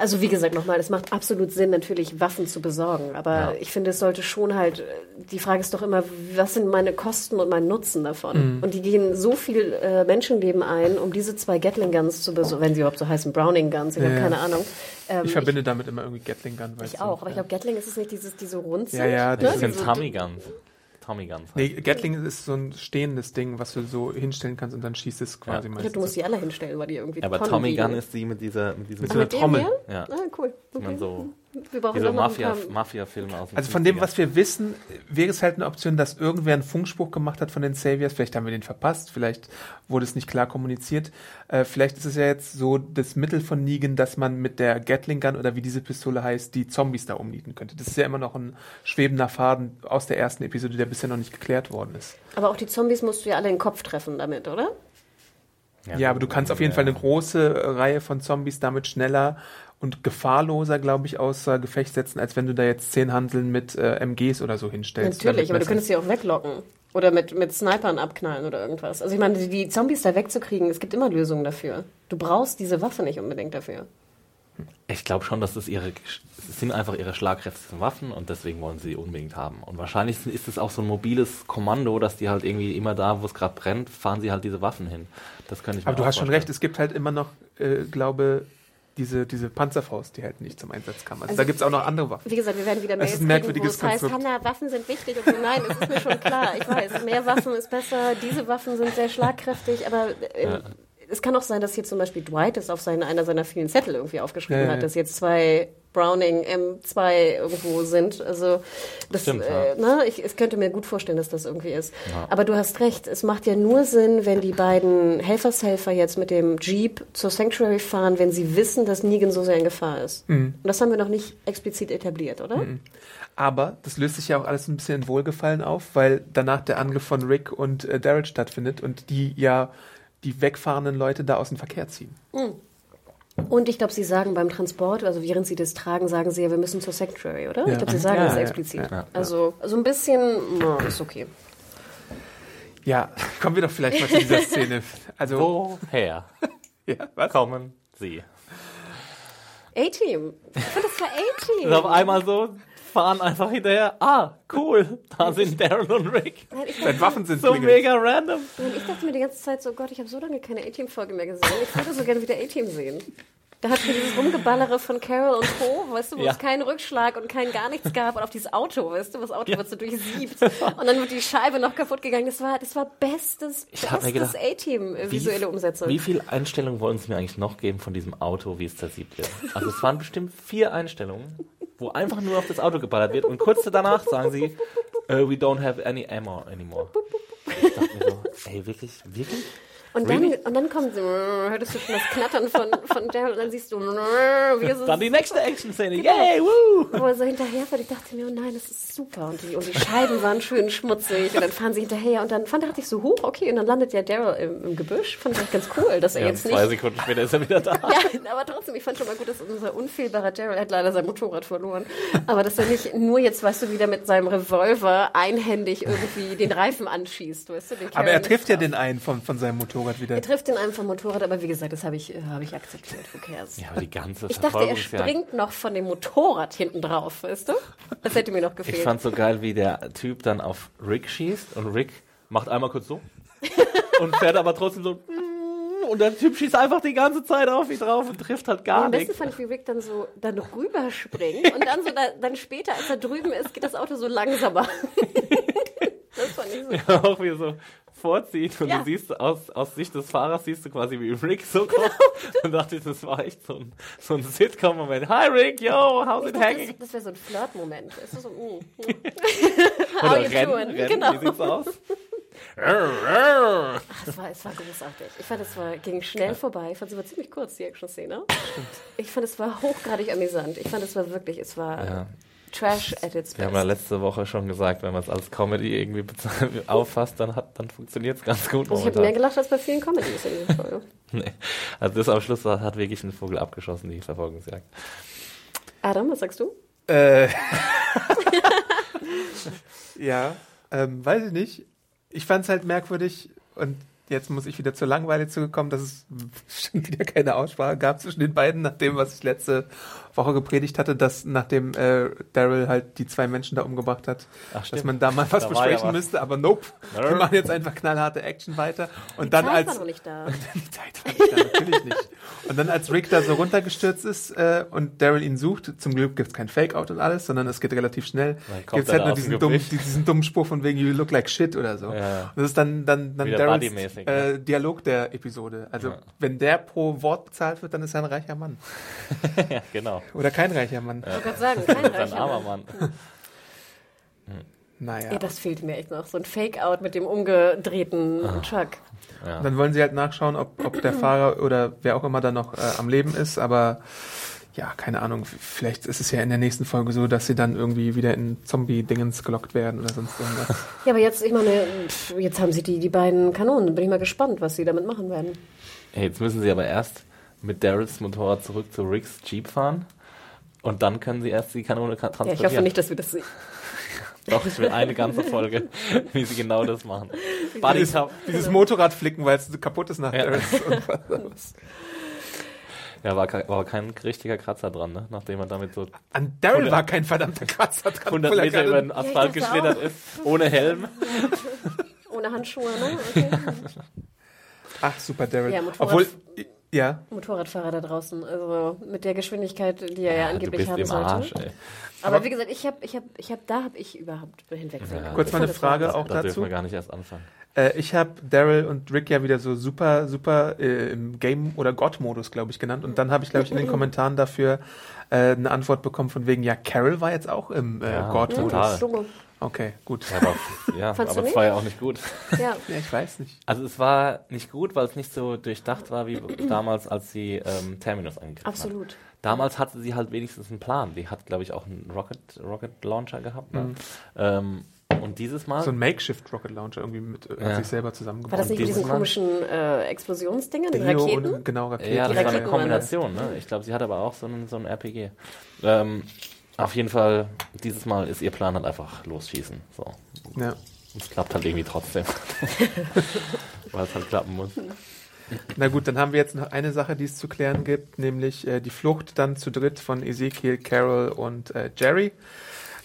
Also wie gesagt nochmal, es macht absolut Sinn, natürlich Waffen zu besorgen. Aber Ja. ich finde, es sollte schon halt, äh, die Frage ist doch immer, was sind meine Kosten und mein Nutzen davon? Und die gehen so viel äh, Menschenleben ein, um diese zwei Gatling Guns zu besorgen, wenn sie überhaupt so heißen, Browning Guns, ich habe Ja. keine Ahnung. Ähm, Ich verbinde damit immer irgendwie Gatling Gun. ich, ich auch, aber ich glaube, Gatling ist es nicht dieses, die so rund sind. Ja, ja, ne? das Das sind so- Tommy Guns. Tommy Guns. Nee, Gatling ist so ein stehendes Ding, was du so hinstellen kannst und dann schießt es quasi Ja. Ich glaube, meistens. du musst die alle hinstellen, weil die irgendwie Ja, aber Tommy. Gun ist die mit dieser, mit diesem Mit Ah, so einer mit Trommel. Ja. Ah, cool. wie man so, Wir brauchen so noch ein Mafia, Mafia-Filme aus den Also von dem, 50ern. was wir wissen, wäre es halt eine Option, dass irgendwer einen Funkspruch gemacht hat von den Saviors. Vielleicht haben wir den verpasst, vielleicht wurde es nicht klar kommuniziert. Äh, vielleicht ist es ja jetzt so das Mittel von Negan, dass man mit der Gatling Gun oder wie diese Pistole heißt, die Zombies da umnieten könnte. Das ist ja immer noch ein schwebender Faden aus der ersten Episode, der bisher noch nicht geklärt worden ist. Aber auch die Zombies musst du ja alle in den Kopf treffen damit, oder? Ja, aber du kannst auf jeden Fall eine große Reihe von Zombies damit schneller und gefahrloser, glaube ich, außer Gefecht setzen, als wenn du da jetzt zehn Hanseln mit äh, MGs oder so hinstellst. Natürlich, aber du könntest sie auch weglocken. Oder mit, mit Snipern abknallen oder irgendwas. Also ich meine, die, die Zombies da wegzukriegen, es gibt immer Lösungen dafür. Du brauchst diese Waffe nicht unbedingt dafür. Ich glaube schon, dass das ihre, es sind einfach ihre schlagkräftigsten Waffen und deswegen wollen sie die unbedingt haben. Und wahrscheinlich ist es auch so ein mobiles Kommando, dass die halt irgendwie immer da, wo es gerade brennt, fahren sie halt diese Waffen hin. Das könnte ich mir Aber du auch hast schon recht, es gibt halt immer noch, äh, glaube diese, diese Panzerfaust, die halt nicht zum Einsatz kam. Also, Also- da gibt es auch noch andere Waffen. Wie gesagt, wir werden wieder Mails ist ein kriegen, wo merkwürdiges es heißt. Hanna, Waffen sind wichtig. Und so, nein, es ist mir schon klar. Ich weiß, mehr Waffen ist besser. Diese Waffen sind sehr schlagkräftig. Aber äh, es kann auch sein, dass hier zum Beispiel Dwight es auf seinen, einer seiner vielen Zettel irgendwie aufgeschrieben Ja, ja, hat, ja. dass jetzt zwei Browning M2 irgendwo sind. Also das, Stimmt, äh, ne, ich, ich könnte mir gut vorstellen, dass das irgendwie ist. Aber du hast recht, es macht ja nur Sinn, wenn die beiden Helfershelfer jetzt mit dem Jeep zur Sanctuary fahren, wenn sie wissen, dass Negan so sehr in Gefahr ist. Mhm. Und das haben wir noch nicht explizit etabliert, oder? Aber das löst sich ja auch alles ein bisschen in Wohlgefallen auf, weil danach der Angriff von Rick und äh, Daryl stattfindet und die ja die wegfahrenden Leute da aus dem Verkehr ziehen. Und ich glaube, Sie sagen beim Transport, also während Sie das tragen, sagen Sie ja, wir müssen zur Sanctuary, oder? Ja. Ich glaube, Sie sagen Ja, das ja, explizit. ja, ja. Also, also ein bisschen, na, ist okay. Ja, kommen wir doch vielleicht mal zu dieser Szene. Also, Woher ja, was? kommen sie? A-Team. Ich finde, das war Und A-Team. auf einmal so fahren einfach hinterher. Ah, cool, da sind Daryl und Rick. Nein, dachte, Waffen sind So klingelt. mega random. nein, ich dachte mir die ganze Zeit so, Gott, ich habe so lange keine A-Team-Folge mehr gesehen. Ich würde so gerne wieder A-Team sehen. Da hat mir dieses Rumgeballere von Carol und Co., weißt du, wo Ja. es keinen Rückschlag und kein gar nichts gab und auf dieses Auto, weißt du, das Auto wird so durchsiebt und dann wird die Scheibe noch kaputt gegangen. Das war, das war bestes, bestes A-Team visuelle Umsetzung. Wie viel Einstellungen wollen sie mir eigentlich noch geben von diesem Auto, wie es zersiebt wird? Also es waren bestimmt vier Einstellungen. Wo einfach nur auf das Auto geballert wird und kurz danach sagen sie, uh, we don't have any ammo anymore. Ich dachte mir so, ey, wirklich, wirklich? Und dann, Really? und dann kommt so, hörtest du schon das Knattern von, von Daryl und dann siehst du, wie es Dann die nächste Action-Szene, Genau. yay, woo! wo er so hinterherfährt. Ich dachte mir, oh nein, das ist super. Und die, und die Scheiben waren schön schmutzig. Und dann fahren sie hinterher. Und dann fand, dachte ich so, hoch, okay. Und dann landet ja Daryl im, im Gebüsch. Fand ich ganz cool, dass er Ja, und jetzt zwei nicht... Sekunden später ist er wieder da. Ja, aber trotzdem, ich fand schon mal gut, dass unser unfehlbarer Daryl hat leider sein Motorrad verloren. Aber dass er nicht nur jetzt, weißt du, wieder mit seinem Revolver einhändig irgendwie den Reifen anschießt, weißt du? Den Aber er trifft ja den einen von, von seinem Motorrad wieder. Er trifft den einen vom Motorrad, aber wie gesagt, das habe ich, äh, habe ich akzeptiert. Who cares? Ja, aber die ganze Ich dachte, er springt noch von dem Motorrad hinten drauf, weißt du? Das hätte mir noch Ich gefehlt. fand so geil, wie der Typ dann auf Rick schießt und Rick macht einmal kurz so und fährt aber trotzdem so und der Typ schießt einfach die ganze Zeit auf ihn drauf und trifft halt Ja, gar am besten nichts. fand ich, wie Rick dann so dann rüberspringt und dann so da, dann später, als er drüben ist, geht das Auto so langsamer. das fand ich so. Auch wie so vorzieht und Ja. du siehst aus, aus Sicht des Fahrers siehst du quasi wie Rick so kommt Genau. und dachte ich, das war echt so ein, so ein Sitcom-Moment. Hi Rick, yo, how's Ich it dachte, hanging? das, das wäre so ein Flirt-Moment. Du, so, mm, mm. Oder How you rennen, doing? rennen, Genau. wie sieht's aus? Ach, Es war, es war großartig. Ich fand, es war, ging schnell vorbei. Ich fand, es war ziemlich kurz, die Action-Szene. Ich fand, es war hochgradig amüsant. Ich fand, es war wirklich, es war Ja. Trash at its Wir haben ja best. letzte Woche schon gesagt, wenn man es als Comedy irgendwie auffasst, dann, hat- dann funktioniert es ganz gut Also ich habe mehr gelacht als bei vielen Comedies in dieser Folge. Nee. Also das am Schluss hat wirklich ein Vogel abgeschossen, die Verfolgungsjagd. Adam, was sagst du? Äh, ja, ähm, weiß ich nicht. Ich fand es halt merkwürdig und jetzt muss ich wieder zur Langweile zugekommen, dass es schon wieder keine Aussprache gab zwischen den beiden, nach dem, was ich letzte Woche gepredigt hatte, dass nachdem äh, Daryl halt die zwei Menschen da umgebracht hat, Ach, dass man da mal was Da ja besprechen was. müsste, aber nope. Wir machen jetzt einfach knallharte Action weiter und Die dann Zeit als war noch nicht da. die Zeit war nicht da, natürlich nicht. Und dann als Rick da so runtergestürzt ist äh, und Daryl ihn sucht, zum Glück gibt's kein Fake-Out und alles, sondern es geht relativ schnell, gibt's er halt nur diesen dummen, diesen dummen Spruch von wegen You look like shit oder so. Ja. Und das ist dann, dann, dann Wieder Daryls äh, Dialog der Episode. Also Ja. wenn der pro Wort bezahlt wird, dann ist er ein reicher Mann. ja, genau. Oder kein reicher Mann. Ich wollte gerade sagen, kein Ein reicher armer Mann. Mann. Naja. Ja, das fehlt mir echt noch. So ein Fake-Out mit dem umgedrehten Ah. Truck. Ja. Dann wollen sie halt nachschauen, ob, ob der Fahrer oder wer auch immer da noch äh, am Leben ist, aber ja, keine Ahnung, vielleicht ist es ja in der nächsten Folge so, dass sie dann irgendwie wieder in Zombie-Dingens gelockt werden oder sonst irgendwas. Ja, aber jetzt, ich meine, jetzt haben sie die, die beiden Kanonen. Bin ich mal gespannt, was sie damit machen werden. Hey, jetzt müssen sie aber erst mit Daryls Motorrad zurück zu Ricks Jeep fahren und dann können sie erst die Kanone ka- Ja, transportieren. ich hoffe nicht, dass wir das sehen. Doch, ich will eine ganze Folge, wie sie genau das machen. Buddy Dieses, dieses Motorrad flicken, weil es kaputt ist nach Ja. Unfall. Ja, war, war kein richtiger Kratzer dran, ne? nachdem er damit so An Daryl 100 war kein verdammter Kratzer dran. 100 obwohl er Meter gerade- über den Asphalt dachte geschlittert ist, ohne Helm. Ohne Handschuhe, ne? Okay. Ach, super, Daryl. Ja, Obwohl, ja, Motorradfahrer da draußen, also mit der Geschwindigkeit, die er ja, du angeblich bist haben im sollte. Arsch, ey. Aber, wie gesagt, ich habe, ich habe, ich habe, da habe ich überhaupt hinwegsehen. Ja. Kurz Ich mal eine Frage auch Da dürfen dazu. wir gar nicht erst anfangen. Äh, ich habe Daryl und Rick ja wieder so super, super äh, im Game- oder God-Modus, glaube ich, genannt. Und dann habe ich, glaube ich, in den Kommentaren dafür äh, eine Antwort bekommen von wegen, ja, Carol war jetzt auch im äh, Ja, God-Modus. Okay, gut. Ja, aber, ja, aber es war ja auch nicht gut. Ja. Ja, ich weiß nicht. Also es war nicht gut, weil es nicht so durchdacht war wie damals, als sie ähm, Terminus angegriffen hat. Absolut. Damals hatte sie halt wenigstens einen Plan. Die hat, glaube ich, auch einen Rocket, Rocket Launcher gehabt. Ne? Ähm, und dieses Mal. So ein Makeshift Rocket Launcher irgendwie mit äh, Ja. sich selber zusammengebaut. War das nicht mit diesen Mal? komischen äh, Explosionsdingen, Deo Raketen? und genau Raketen. ja, das war eine. Kombination. Ne? Ich glaube, sie hat aber auch so einen, so einen RPG. Ähm, auf jeden Fall, dieses Mal ist ihr Plan halt einfach losschießen. So. Ja. Und es klappt halt irgendwie trotzdem. Weil es halt klappen muss. Na gut, dann haben wir jetzt noch eine Sache, die es zu klären gibt, nämlich äh, die Flucht dann zu dritt von Ezekiel, Carol und äh, Jerry.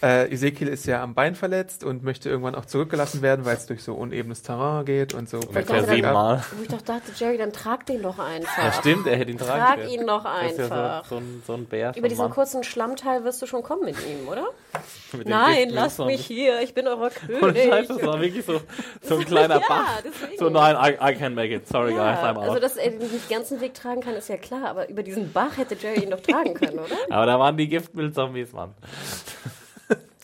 Äh, Ezekiel ist ja am Bein verletzt und möchte irgendwann auch zurückgelassen werden, weil es durch so unebenes Terrain geht und so. Ungefähr dachte, siebenmal. Wo ich doch dachte, Jerry, dann trag den doch einfach. Ja, stimmt, er hätte ihn tragen Trag ihn Das ist ja einfach. so, so, ein, so ein Bär. Über diesen Mann. kurzen Schlammteil wirst du schon kommen mit ihm, oder? Mit Nein, lasst mich hier, ich bin euer Oh, König. Scheiße, das war wirklich so, so ein kleiner Ja, Bach. deswegen. So, nein, I, I can't make it. Sorry, Ja, guys, I'm out. also, dass er den ganzen Weg tragen kann, ist ja klar, aber über diesen Bach hätte Jerry ihn doch tragen können, oder? Aber da waren die Giftmüll-Zombies, Mann.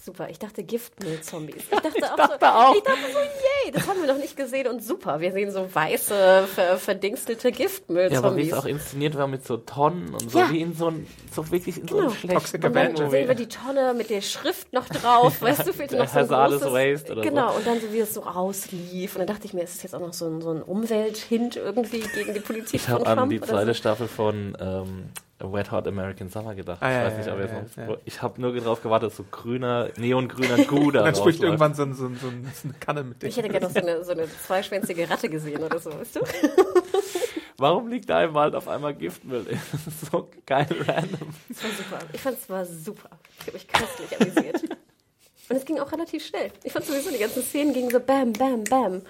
Super, ich dachte Giftmüll-Zombies. Ich dachte, auch, dachte so, auch. Ich dachte so, yay, das haben wir noch nicht gesehen und super. Wir sehen so weiße, ver verdingstelte Ja, aber wie Giftmüll-Zombies. es auch inszeniert war mit so Tonnen und so, Ja. wie in so ein, so wirklich in so Genau. einem schlechten Toxic und dann sehen wir die Tonne mit der Schrift noch drauf, weißt du, fehlt noch so ein großes, Waste oder so. Genau, und dann so wie es so rauslief. Und dann dachte ich mir, ist es jetzt auch noch so ein, so ein Umwelthint irgendwie gegen die Politik Ich von habe an die zweite so? Staffel von ähm, Wet Hot American Summer gedacht. Ah, ja, ich weiß ja, nicht, ob ja, ihr ja, sonst. ja. Ich habe nur drauf gewartet, so grüner, neongrüner Gouda. dann spricht irgendwann so, ein- so, ein- so, ein- so eine Kanne mit dem. Ich hätte gerne noch so eine, so eine zweischwänzige Ratte gesehen oder so, weißt du? Warum liegt da im Wald auf einmal Giftmüll? Das ist so geil random. Das war super. Ich fand es war super. Ich habe mich köstlich amüsiert. Und es ging auch relativ schnell. Ich fand sowieso, die ganzen Szenen gingen so bam, bam, bam.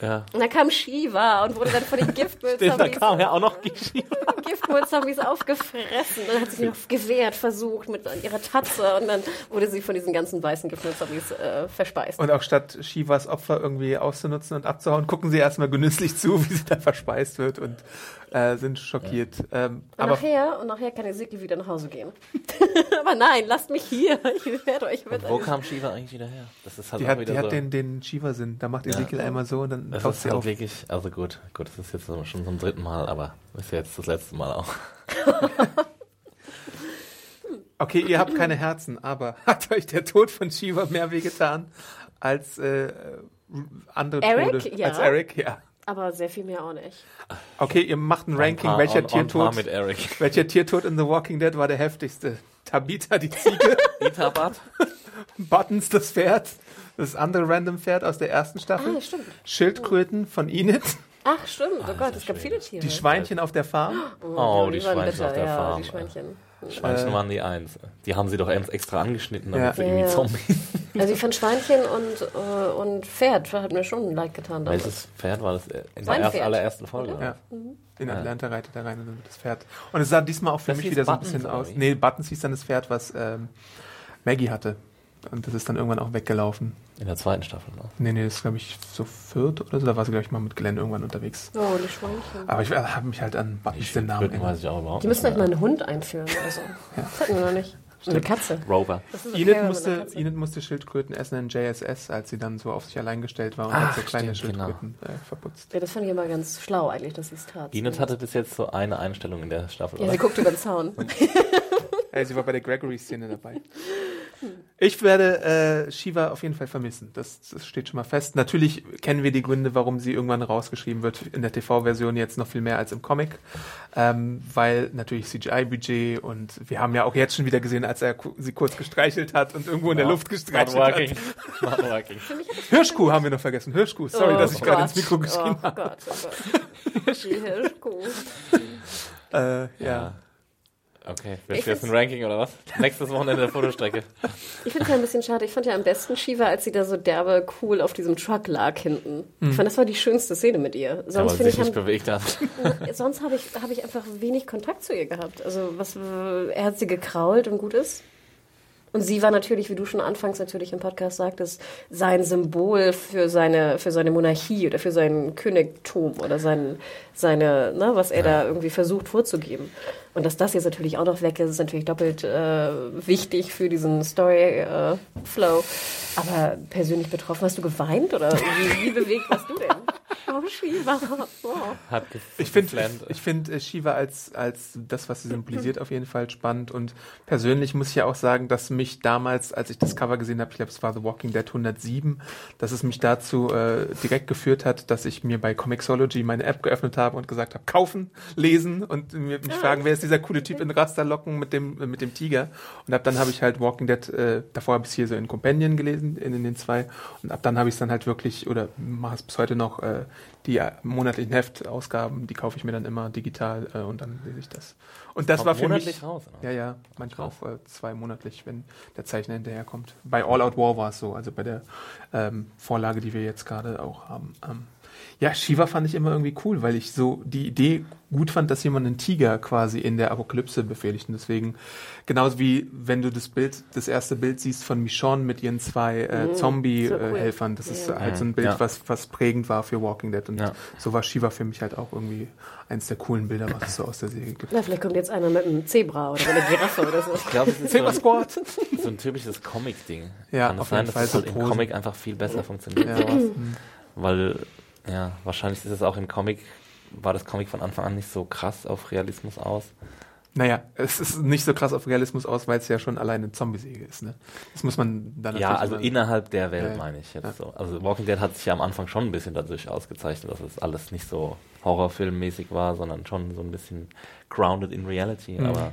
Ja. Und dann kam Shiva und wurde dann von den Stimmt, da Giftmüll-Zombies kam ja auch noch. Giftmüll-Zombies aufgefressen. Und dann hat sie sich noch gewehrt, versucht mit ihrer Tatze. Und dann wurde sie von diesen ganzen weißen Giftmüll-Zombies äh, verspeist. Und auch statt Shivas Opfer irgendwie auszunutzen und abzuhauen, gucken sie erstmal genüsslich zu, wie sie da verspeist wird und äh, sind schockiert. Ähm, Und aber nachher, und nachher kann Ezekiel wieder nach Hause gehen. Aber nein, lasst mich hier. Ich werde euch mit Wo kam Shiva eigentlich wieder her? Das ist halt die hat, die hat so. den, den Shiva-Sinn. Da macht Ezekiel einmal so und dann das taucht ist sie halt auf. wirklich, also gut, gut, das ist jetzt schon zum dritten Mal, aber ist ja jetzt das letzte Mal auch. Okay, ihr habt keine Herzen, aber hat euch der Tod von Shiva mehr wehgetan als äh, andere Eric? Tode? Ja. Als Eric, ja. Aber sehr viel mehr auch nicht. Okay, ihr macht ein Ranking. Welcher Tiertod? Welcher Tiertod in The Walking Dead war der heftigste? Tabitha, die Ziege, Itabat? Buttons, das Pferd, das andere random Pferd aus der ersten Staffel, Ah, stimmt. Schildkröten von Enid, Ach, stimmt. Oh Gott, es gab viele Tiere. die Schweinchen auf der Farm. Oh, die waren Schweinchen bitter, auf der ja, Farm. Die Schweinchen. Schweinchen waren die Eins. Die haben sie doch extra angeschnitten, damit Ja. sie irgendwie Ja. Zombies. Also ich fand Schweinchen und, äh, und Pferd hat mir schon ein Like getan. damals. Welches Pferd war das in der erst, allerersten Folge? Ja. In Ja. Atlanta reitet er rein und dann wird das Pferd. Und es sah diesmal auch für Das mich wieder so ein Buttons, bisschen aus. Nee, Buttons hieß dann das Pferd, was ähm, Maggie hatte. Und das ist dann irgendwann auch weggelaufen. In der zweiten Staffel noch. Nee, nee, das ist, glaube ich, so viert oder so. Da war sie, glaube ich, mal mit Glenn irgendwann unterwegs. Oh, die Schweinchen. Aber ich äh, habe mich halt an Buttons den Namen weiß erinnert. ich auch überhaupt Die müssen halt mal einen Hund einführen oder so. Das hatten wir noch nicht. Und eine Katze. Rover. Okay, Enid musste, Enid musste Schildkröten essen in JSS, als sie dann so auf sich allein gestellt war und hat so kleine stimmt, genau. Schildkröten äh, verputzt. Ja, das fand ich immer ganz schlau eigentlich, dass sie es tat. Enid hatte bis jetzt so eine Einstellung in der Staffel. Ja, oder? sie guckt über den Zaun. Sie war bei der Gregory-Szene dabei. Ich werde äh, Shiva auf jeden Fall vermissen. Das, das steht schon mal fest. Natürlich kennen wir die Gründe, warum sie irgendwann rausgeschrieben wird. In der TV-Version jetzt noch viel mehr als im Comic. Ähm, weil natürlich CGI-Budget und wir haben ja auch jetzt schon wieder gesehen, als er ku- sie kurz gestreichelt hat und irgendwo in der Luft Not gestreichelt working. hat. Not working. Hirschkuh haben wir noch vergessen. Hirschkuh. Sorry, Oh dass ich gerade ins Mikro geschrien oh habe. Gott, oh Gott. Die Hirschkuh. Äh, ja. Ja. Okay, Ich willst du jetzt ein Ranking oder was? Nächstes Wochenende der Fotostrecke. Ich finde es ja ein bisschen schade. Ich fand ja am besten Shiva, als sie da so derbe cool auf diesem Truck lag hinten. Ich fand, das war die schönste Szene mit ihr. Sonst finde ich, nicht haben, bewegt hat. sonst habe ich, hab ich einfach wenig Kontakt zu ihr gehabt. Also was, er hat sie gekrault und gut ist. Und sie war natürlich, wie du schon anfangs natürlich im Podcast sagtest, sein Symbol für seine, für seine Monarchie oder für sein Königtum oder sein, seine, ne, was er da irgendwie versucht vorzugeben. Und dass das jetzt natürlich auch noch weg ist, ist natürlich doppelt äh, wichtig für diesen Story-Flow. Aber persönlich betroffen, hast du geweint oder wie, wie bewegt warst du denn? Oh, Shiva. Oh. Hat Ich finde ich find, äh, Shiva als, als das, was sie symbolisiert, auf jeden Fall spannend. Und persönlich muss ich ja auch sagen, dass mich damals, als ich das Cover gesehen habe, ich glaube, es war The Walking Dead 107, dass es mich dazu äh, direkt geführt hat, dass ich mir bei Comixology meine App geöffnet habe und gesagt habe, kaufen, lesen und mir, mich fragen, wer ist dieser coole Typ in Rasterlocken mit dem, äh, mit dem Tiger. Und ab dann habe ich halt Walking Dead, äh, davor habe ich es hier so in Companion gelesen, in, in den zwei. Und ab dann habe ich es dann halt wirklich, oder mache es bis heute noch, äh, die monatlichen Heftausgaben, die kaufe ich mir dann immer digital äh, und dann lese ich das. Und das Kommt war für mich. raus? Ja, ja, manchmal auch äh, zwei monatlich, wenn der Zeichner hinterherkommt. Bei All Out War war es so, also bei der ähm, Vorlage, die wir jetzt gerade auch haben. Ähm, ja, Shiva fand ich immer irgendwie cool, weil ich so die Idee gut fand, dass jemand einen Tiger quasi in der Apokalypse befehligt. Und deswegen, genauso wie wenn du das Bild, das erste Bild siehst von Michonne mit ihren zwei äh, so cool. Zombie-Helfern, das ist halt so ein Bild, Ja. was, was prägend war für Walking Dead. Und Ja. so war Shiva für mich halt auch irgendwie eins der coolen Bilder, was es so aus der Serie gibt. Na, vielleicht kommt jetzt einer mit einem Zebra oder mit einer Giraffe oder so. Ich glaube, es ist so Squad! ein, so ein typisches Comic-Ding. Ja, Kann es auf sein, jeden dass Fall es so halt im. Comic einfach viel besser funktioniert, Ja. Weil, ja, wahrscheinlich ist es auch im Comic, war das Comic von Anfang an nicht so krass auf Realismus aus. Naja, es ist nicht so krass auf Realismus aus, weil es ja schon alleine eine Zombie-Säge ist. Ne? Das muss man dann Ja, also innerhalb der Welt Ja, meine ich jetzt ja. so. Also Walking Dead hat sich ja am Anfang schon ein bisschen dadurch ausgezeichnet, dass es alles nicht so Horrorfilmmäßig war, sondern schon so ein bisschen grounded in reality. Mhm. Aber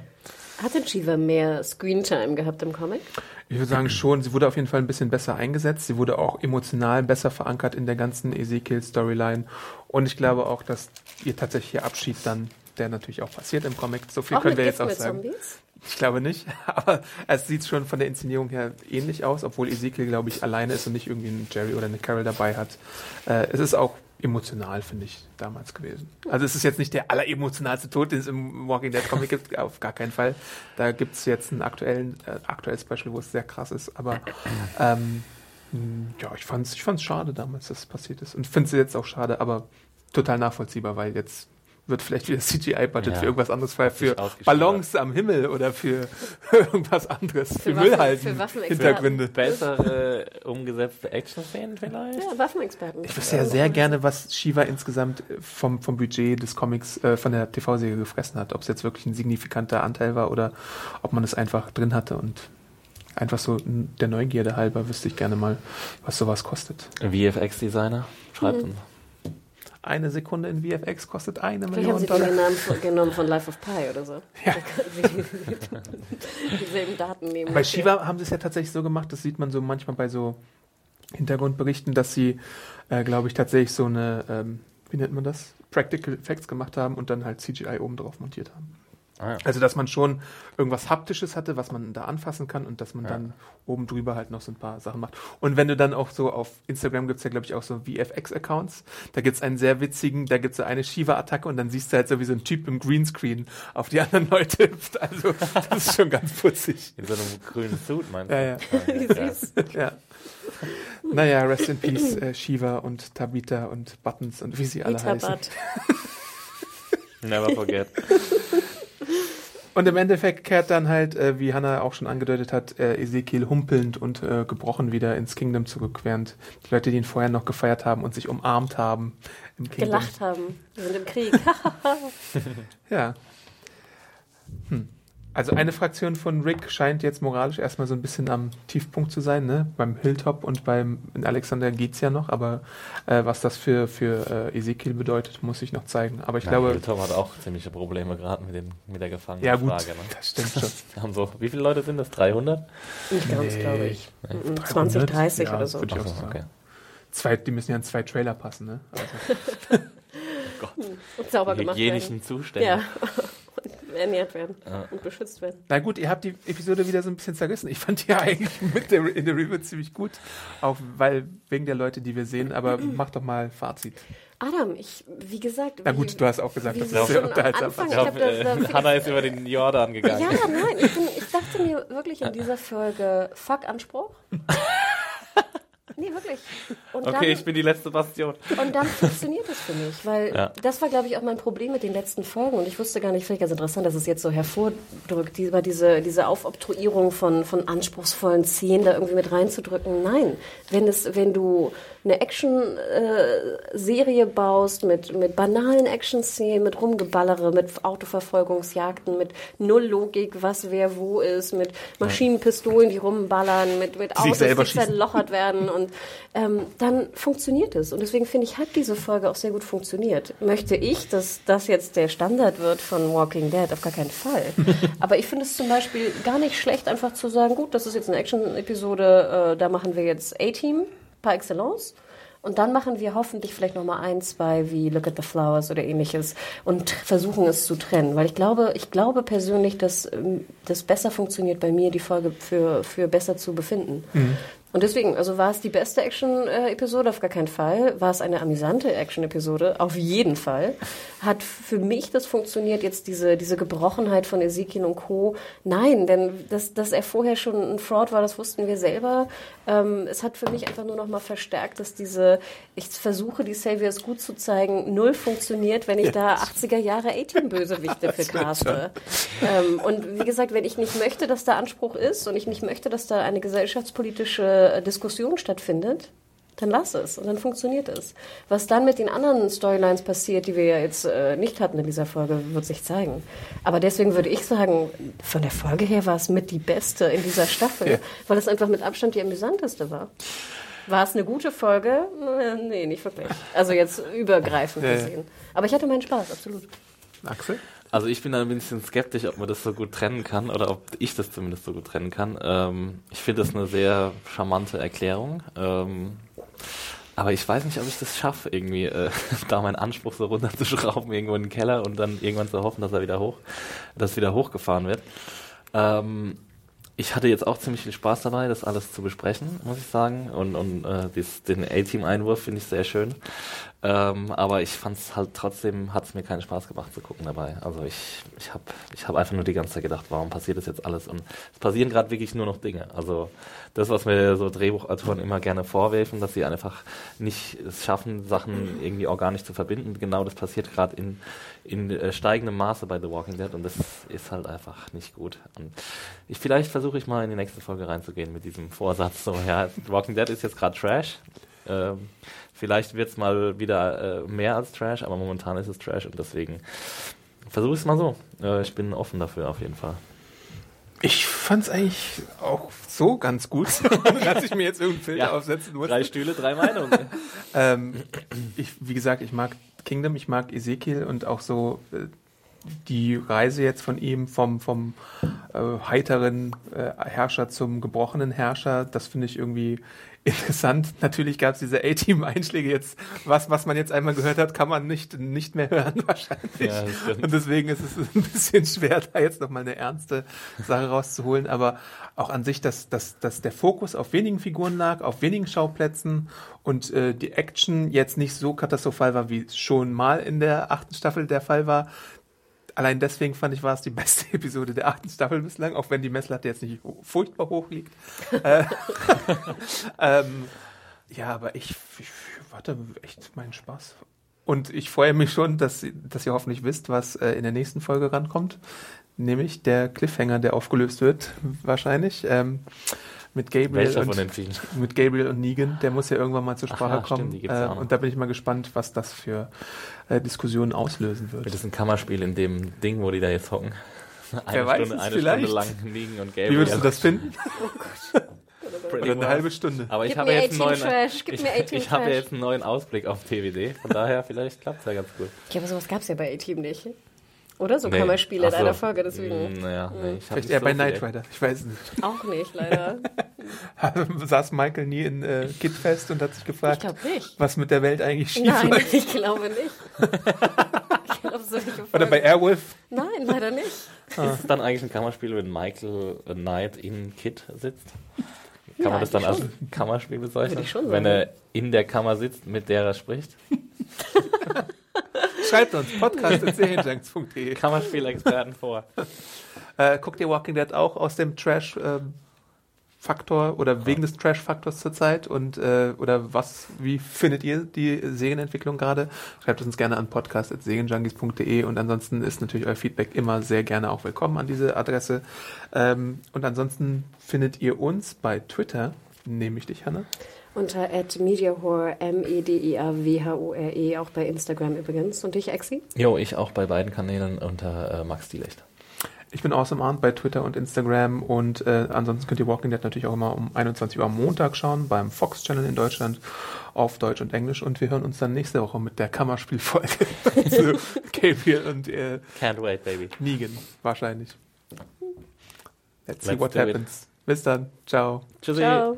Hat denn Shiva mehr Screentime gehabt im Comic? Ich würde sagen schon, sie wurde auf jeden Fall ein bisschen besser eingesetzt. Sie wurde auch emotional besser verankert in der ganzen Ezekiel-Storyline. Und ich glaube auch, dass ihr tatsächlicher Abschied dann, der natürlich auch passiert im Comic, so viel Auch können wir jetzt auch sagen. Zombies? Ich glaube nicht, aber es sieht schon von der Inszenierung her ähnlich aus, obwohl Ezekiel, glaube ich, alleine ist und nicht irgendwie ein Jerry oder eine Carol dabei hat. Äh, es ist auch emotional, finde ich, damals gewesen. Also es ist jetzt nicht der alleremotionalste Tod, den es im Walking Dead Comic gibt, auf gar keinen Fall. Da gibt es jetzt ein aktuellen, äh, aktuelles Beispiel, wo es sehr krass ist, aber ähm, mh, ja, ich fand's, ich fand's schade damals, dass es passiert ist. Und finde es jetzt auch schade, aber total nachvollziehbar, weil jetzt wird vielleicht wieder CGI-Budget Ja. für irgendwas anderes frei, für. Ballons am Himmel oder für irgendwas anderes, für, für Waffenexperten. Hintergründe. bessere umgesetzte Action-Szenen vielleicht? Ja, Waffenexperten. Ich wüsste ja sehr gerne, was Shiva insgesamt äh, vom, vom Budget des Comics äh, von der TV-Serie gefressen hat. Ob es jetzt wirklich ein signifikanter Anteil war oder ob man es einfach drin hatte und einfach so der Neugierde halber wüsste ich gerne mal, was sowas kostet. VFX-Designer, schreibt uns. Eine Sekunde in VFX kostet eine Vielleicht haben Million sie Dollar. den Namen von, genommen von Life of Pi oder so. Ja. Dieselben Daten nehmen. Bei Shiva haben sie es ja tatsächlich so gemacht, das sieht man so manchmal bei so Hintergrundberichten, dass sie, äh, glaube ich, tatsächlich so eine, ähm, wie nennt man das? Practical Effects gemacht haben und dann halt CGI oben drauf montiert haben. Ah, ja. Also, dass man schon irgendwas Haptisches hatte, was man da anfassen kann und dass man Ja. dann oben drüber halt noch so ein paar Sachen macht. Und wenn du dann auch so auf Instagram gibt's ja, glaube ich, auch so VFX-Accounts. Da gibt's einen sehr witzigen, da gibt's so eine Shiva-Attacke und dann siehst du halt so wie so ein Typ im Greenscreen auf die anderen Leute hüpft. Also, das ist schon ganz putzig. In so einem grünen Suit, meinst du? Ja, ja. ja. ja. Naja, rest in peace, äh, Shiva und Tabitha und Buttons und wie sie alle heißen. Itabat. Never forget. Und im Endeffekt kehrt dann halt, äh, wie Hannah auch schon angedeutet hat, äh, Ezekiel humpelnd und äh, gebrochen wieder ins Kingdom zurück, während die Leute, die ihn vorher noch gefeiert haben und sich umarmt haben im Kingdom. Gelacht haben. Wir sind im Krieg. Ja. Hm. Also eine Fraktion von Rick scheint jetzt moralisch erstmal so ein bisschen am Tiefpunkt zu sein, ne? Beim Hilltop und beim in Alexander geht's ja noch, aber äh, was das für, für äh, Ezekiel bedeutet, muss ich noch zeigen. Aber ich Ja, glaube, Hilltop hat auch ziemliche Probleme gerade mit, den- mit der Gefangenen. ja gut, Frage, ne? das stimmt schon. Wir haben so, wie viele Leute sind das? 300? Nicht ganz, Nee. glaube ich. Mhm, 300? 20, 30 Ja, oder so. würde ich auch Ach so, sagen. okay. Zwei, die müssen ja in zwei Trailer passen, ne? Also, Und sauber Die gemacht hygienischen werden. Zustände. Ja. Ernährt werden Ja. und beschützt werden. na gut, ihr habt die Episode wieder so ein bisschen zerrissen. Ich fand die ja eigentlich mit der, in der Review ziemlich gut, auch weil wegen der Leute, die wir sehen. Aber mach doch mal Fazit. Adam, ich, wie gesagt. Na wie- gut, du hast auch gesagt, wie das ist sehr am unterhaltsam. Anfang- Ich da- äh, Hannah ist über den Jordan gegangen. Ja, nein, ich, bin, ich dachte mir wirklich in dieser Folge, fuck Anspruch. Nee, wirklich. Und Okay, ich bin die letzte Bastion. Und dann funktioniert es für mich, weil Ja. das war, glaube ich, auch mein Problem mit den letzten Folgen. Und ich wusste gar nicht, finde ich ganz interessant, dass es jetzt so hervordrückt, die, diese, diese Aufobtruierung von, von anspruchsvollen Szenen da irgendwie mit reinzudrücken. Nein, wenn, es, wenn du eine Action-Serie baust mit, mit banalen Action-Szenen, mit Rumgeballere, mit Autoverfolgungsjagden, mit null Logik, was wer wo ist, mit Maschinenpistolen, die rumballern, mit, mit Autos, die schießen. zerlochert werden und ähm, dann funktioniert es. Und deswegen finde ich, hat diese Folge auch sehr gut funktioniert. Möchte ich, dass das jetzt der Standard wird von Walking Dead? Auf gar keinen Fall. Aber ich finde es zum Beispiel gar nicht schlecht, einfach zu sagen, gut, das ist jetzt eine Action-Episode, äh, da machen wir jetzt A-Team par excellence. Und dann machen wir hoffentlich vielleicht nochmal ein, zwei wie Look at the Flowers oder ähnliches und versuchen es zu trennen. Weil ich glaube, ich glaube persönlich, dass ähm, das besser funktioniert bei mir, die Folge für, für besser zu befinden. Mhm. Und deswegen, also war es die beste Action-Episode? Auf gar keinen Fall. War es eine amüsante Action-Episode? Auf jeden Fall. Hat für mich das funktioniert, jetzt diese, diese Gebrochenheit von Ezekiel und Co. Nein, denn dass, dass er vorher schon ein Fraud war, das wussten wir selber. Ähm, es hat für mich einfach nur noch mal verstärkt, dass diese, ich versuche, die Saviors gut zu zeigen, null funktioniert, wenn ich da 80er Jahre A-Team-Bösewichte für caste. Ähm, und wie gesagt, wenn ich nicht möchte, dass da Anspruch ist und ich nicht möchte, dass da eine gesellschaftspolitische Diskussion stattfindet, dann lass es und dann funktioniert es. Was dann mit den anderen Storylines passiert, die wir ja jetzt äh, nicht hatten in dieser Folge, wird sich zeigen. Aber deswegen würde ich sagen, von der Folge her war es mit die beste in dieser Staffel, Ja. weil es einfach mit Abstand die amüsanteste war. War es eine gute Folge? Äh, Nee, nicht wirklich. Also jetzt übergreifend gesehen. Aber ich hatte meinen Spaß, absolut. Axel? Also ich bin da ein bisschen skeptisch, ob man das so gut trennen kann oder ob ich das zumindest so gut trennen kann. Ähm, ich finde das eine sehr charmante Erklärung. Ähm, aber ich weiß nicht, ob ich das schaffe, irgendwie äh, da meinen Anspruch so runterzuschrauben, irgendwo in den Keller und dann irgendwann zu hoffen, dass er wieder hoch, dass wieder hochgefahren wird. Ähm, ich hatte jetzt auch ziemlich viel Spaß dabei, das alles zu besprechen, muss ich sagen. Und, und äh, dies, den A-Team-Einwurf finde ich sehr schön. Ähm, aber ich fand es halt trotzdem, hat es mir keinen Spaß gemacht zu gucken dabei. Also ich, ich habe ich hab einfach nur die ganze Zeit gedacht, warum passiert das jetzt alles? Und es passieren gerade wirklich nur noch Dinge. Also das, was mir so Drehbuchautoren immer gerne vorwerfen, dass sie einfach nicht es schaffen, Sachen irgendwie organisch zu verbinden. Genau das passiert gerade in, in äh, steigendem Maße bei The Walking Dead und das ist halt einfach nicht gut. Und ich, vielleicht versuche ich mal in die nächste Folge reinzugehen mit diesem Vorsatz. So, ja, The Walking Dead ist jetzt gerade Trash. Ähm, vielleicht wird es mal wieder äh, mehr als Trash, aber momentan ist es Trash und deswegen versuche ich es mal so. Äh, ich bin offen dafür auf jeden Fall. Ich fand's eigentlich auch so ganz gut, dass ich mir jetzt irgendeinen Filter Ja. aufsetzen muss. Drei Stühle, drei Meinungen. Ähm, ich, wie gesagt, ich mag Kingdom, ich mag Ezekiel und auch so äh, die Reise jetzt von ihm vom, vom äh, heiteren äh, Herrscher zum gebrochenen Herrscher, das finde ich irgendwie interessant. Natürlich gab es diese A-Team-Einschläge jetzt. Was, was man jetzt einmal gehört hat, kann man nicht, nicht mehr hören wahrscheinlich. Ja, und deswegen ist es ein bisschen schwer, da jetzt nochmal eine ernste Sache rauszuholen. Aber auch an sich, dass, dass, dass der Fokus auf wenigen Figuren lag, auf wenigen Schauplätzen und äh, die Action jetzt nicht so katastrophal war, wie es schon mal in der achten Staffel der Fall war. Allein deswegen fand ich, war es die beste Episode der achten Staffel bislang, auch wenn die Messlatte jetzt nicht furchtbar hoch liegt. äh, ähm, ja, aber ich, ich warte echt meinen Spaß. Und ich freue mich schon, dass, dass ihr hoffentlich wisst, was äh, in der nächsten Folge rankommt. Nämlich der Cliffhanger, der aufgelöst wird, wahrscheinlich. Ähm, mit Gabriel und von den vielen? mit Gabriel und Negan, der muss ja irgendwann mal zur Ach Sprache ja, stimmt, kommen. die gibt's ja äh, und da bin ich mal gespannt, was das für äh, Diskussionen auslösen wird. Wird das ein Kammerspiel in dem Ding, wo die da jetzt hocken? Eine weiß Stunde, es eine vielleicht. Stunde lang liegen und Gabriel. Wie würdest du das finden? Pretty Oder eine halbe Stunde? Aber ich habe jetzt einen 18 neuen, Trash, gib ich, mir 18 ich habe jetzt einen neuen Ausblick auf TWD. Von daher, vielleicht klappt es ja ganz gut. Ja, aber sowas gab es ja bei A-Team nicht. Oder? So Nee. kann man Spiele in so. einer Folge, deswegen. Mm, Naja, nee, ich hab Vielleicht eher so bei viel- Knight Rider. Ich weiß nicht. Auch nicht, leider. Saß Michael nie in äh, Kid fest und hat sich Ich gefragt, was mit der Welt eigentlich schief Nein, läuft. ich glaube nicht. Ich glaube, solche Oder bei Airwolf. Nein, leider nicht. Ist es dann eigentlich ein Kammerspiel, wenn Michael Knight in Kid sitzt? Kann man das dann als Kammerspiel bezeichnen? Würde ich schon wenn sagen. er in der Kammer sitzt, mit der er spricht? Schreibt uns podcast.serienjunks.de. Kammerspielexperten vor. Äh, guckt ihr Walking Dead auch aus dem Trash-Faktor oder wegen des Trash-Faktors zurzeit? Und äh, oder was, wie findet ihr die Serienentwicklung gerade? Schreibt uns gerne an podcast.serienjunkies.de und ansonsten ist natürlich euer Feedback immer sehr gerne auch willkommen an diese Adresse. Ähm, und ansonsten findet ihr uns bei Twitter, nehme ich dich, Hanna. Unter at mediahore, M-E-D-I-A-W-H-O-R-E, auch bei Instagram übrigens. Und dich, Exi? Jo, ich auch bei beiden Kanälen unter äh, Max Dielecht. Ich bin Awesome Arndt bei Twitter und Instagram und äh, ansonsten könnt ihr Walking Dead natürlich auch immer um 21 Uhr am Montag schauen beim Fox Channel in Deutschland auf Deutsch und Englisch und wir hören uns dann nächste Woche mit der Kammerspielfolge zu Gabriel und äh, Can't wait, baby. Negan wahrscheinlich. Let's see Let's what do it. happens. Bis dann. Ciao. Tschüssi. Ciao.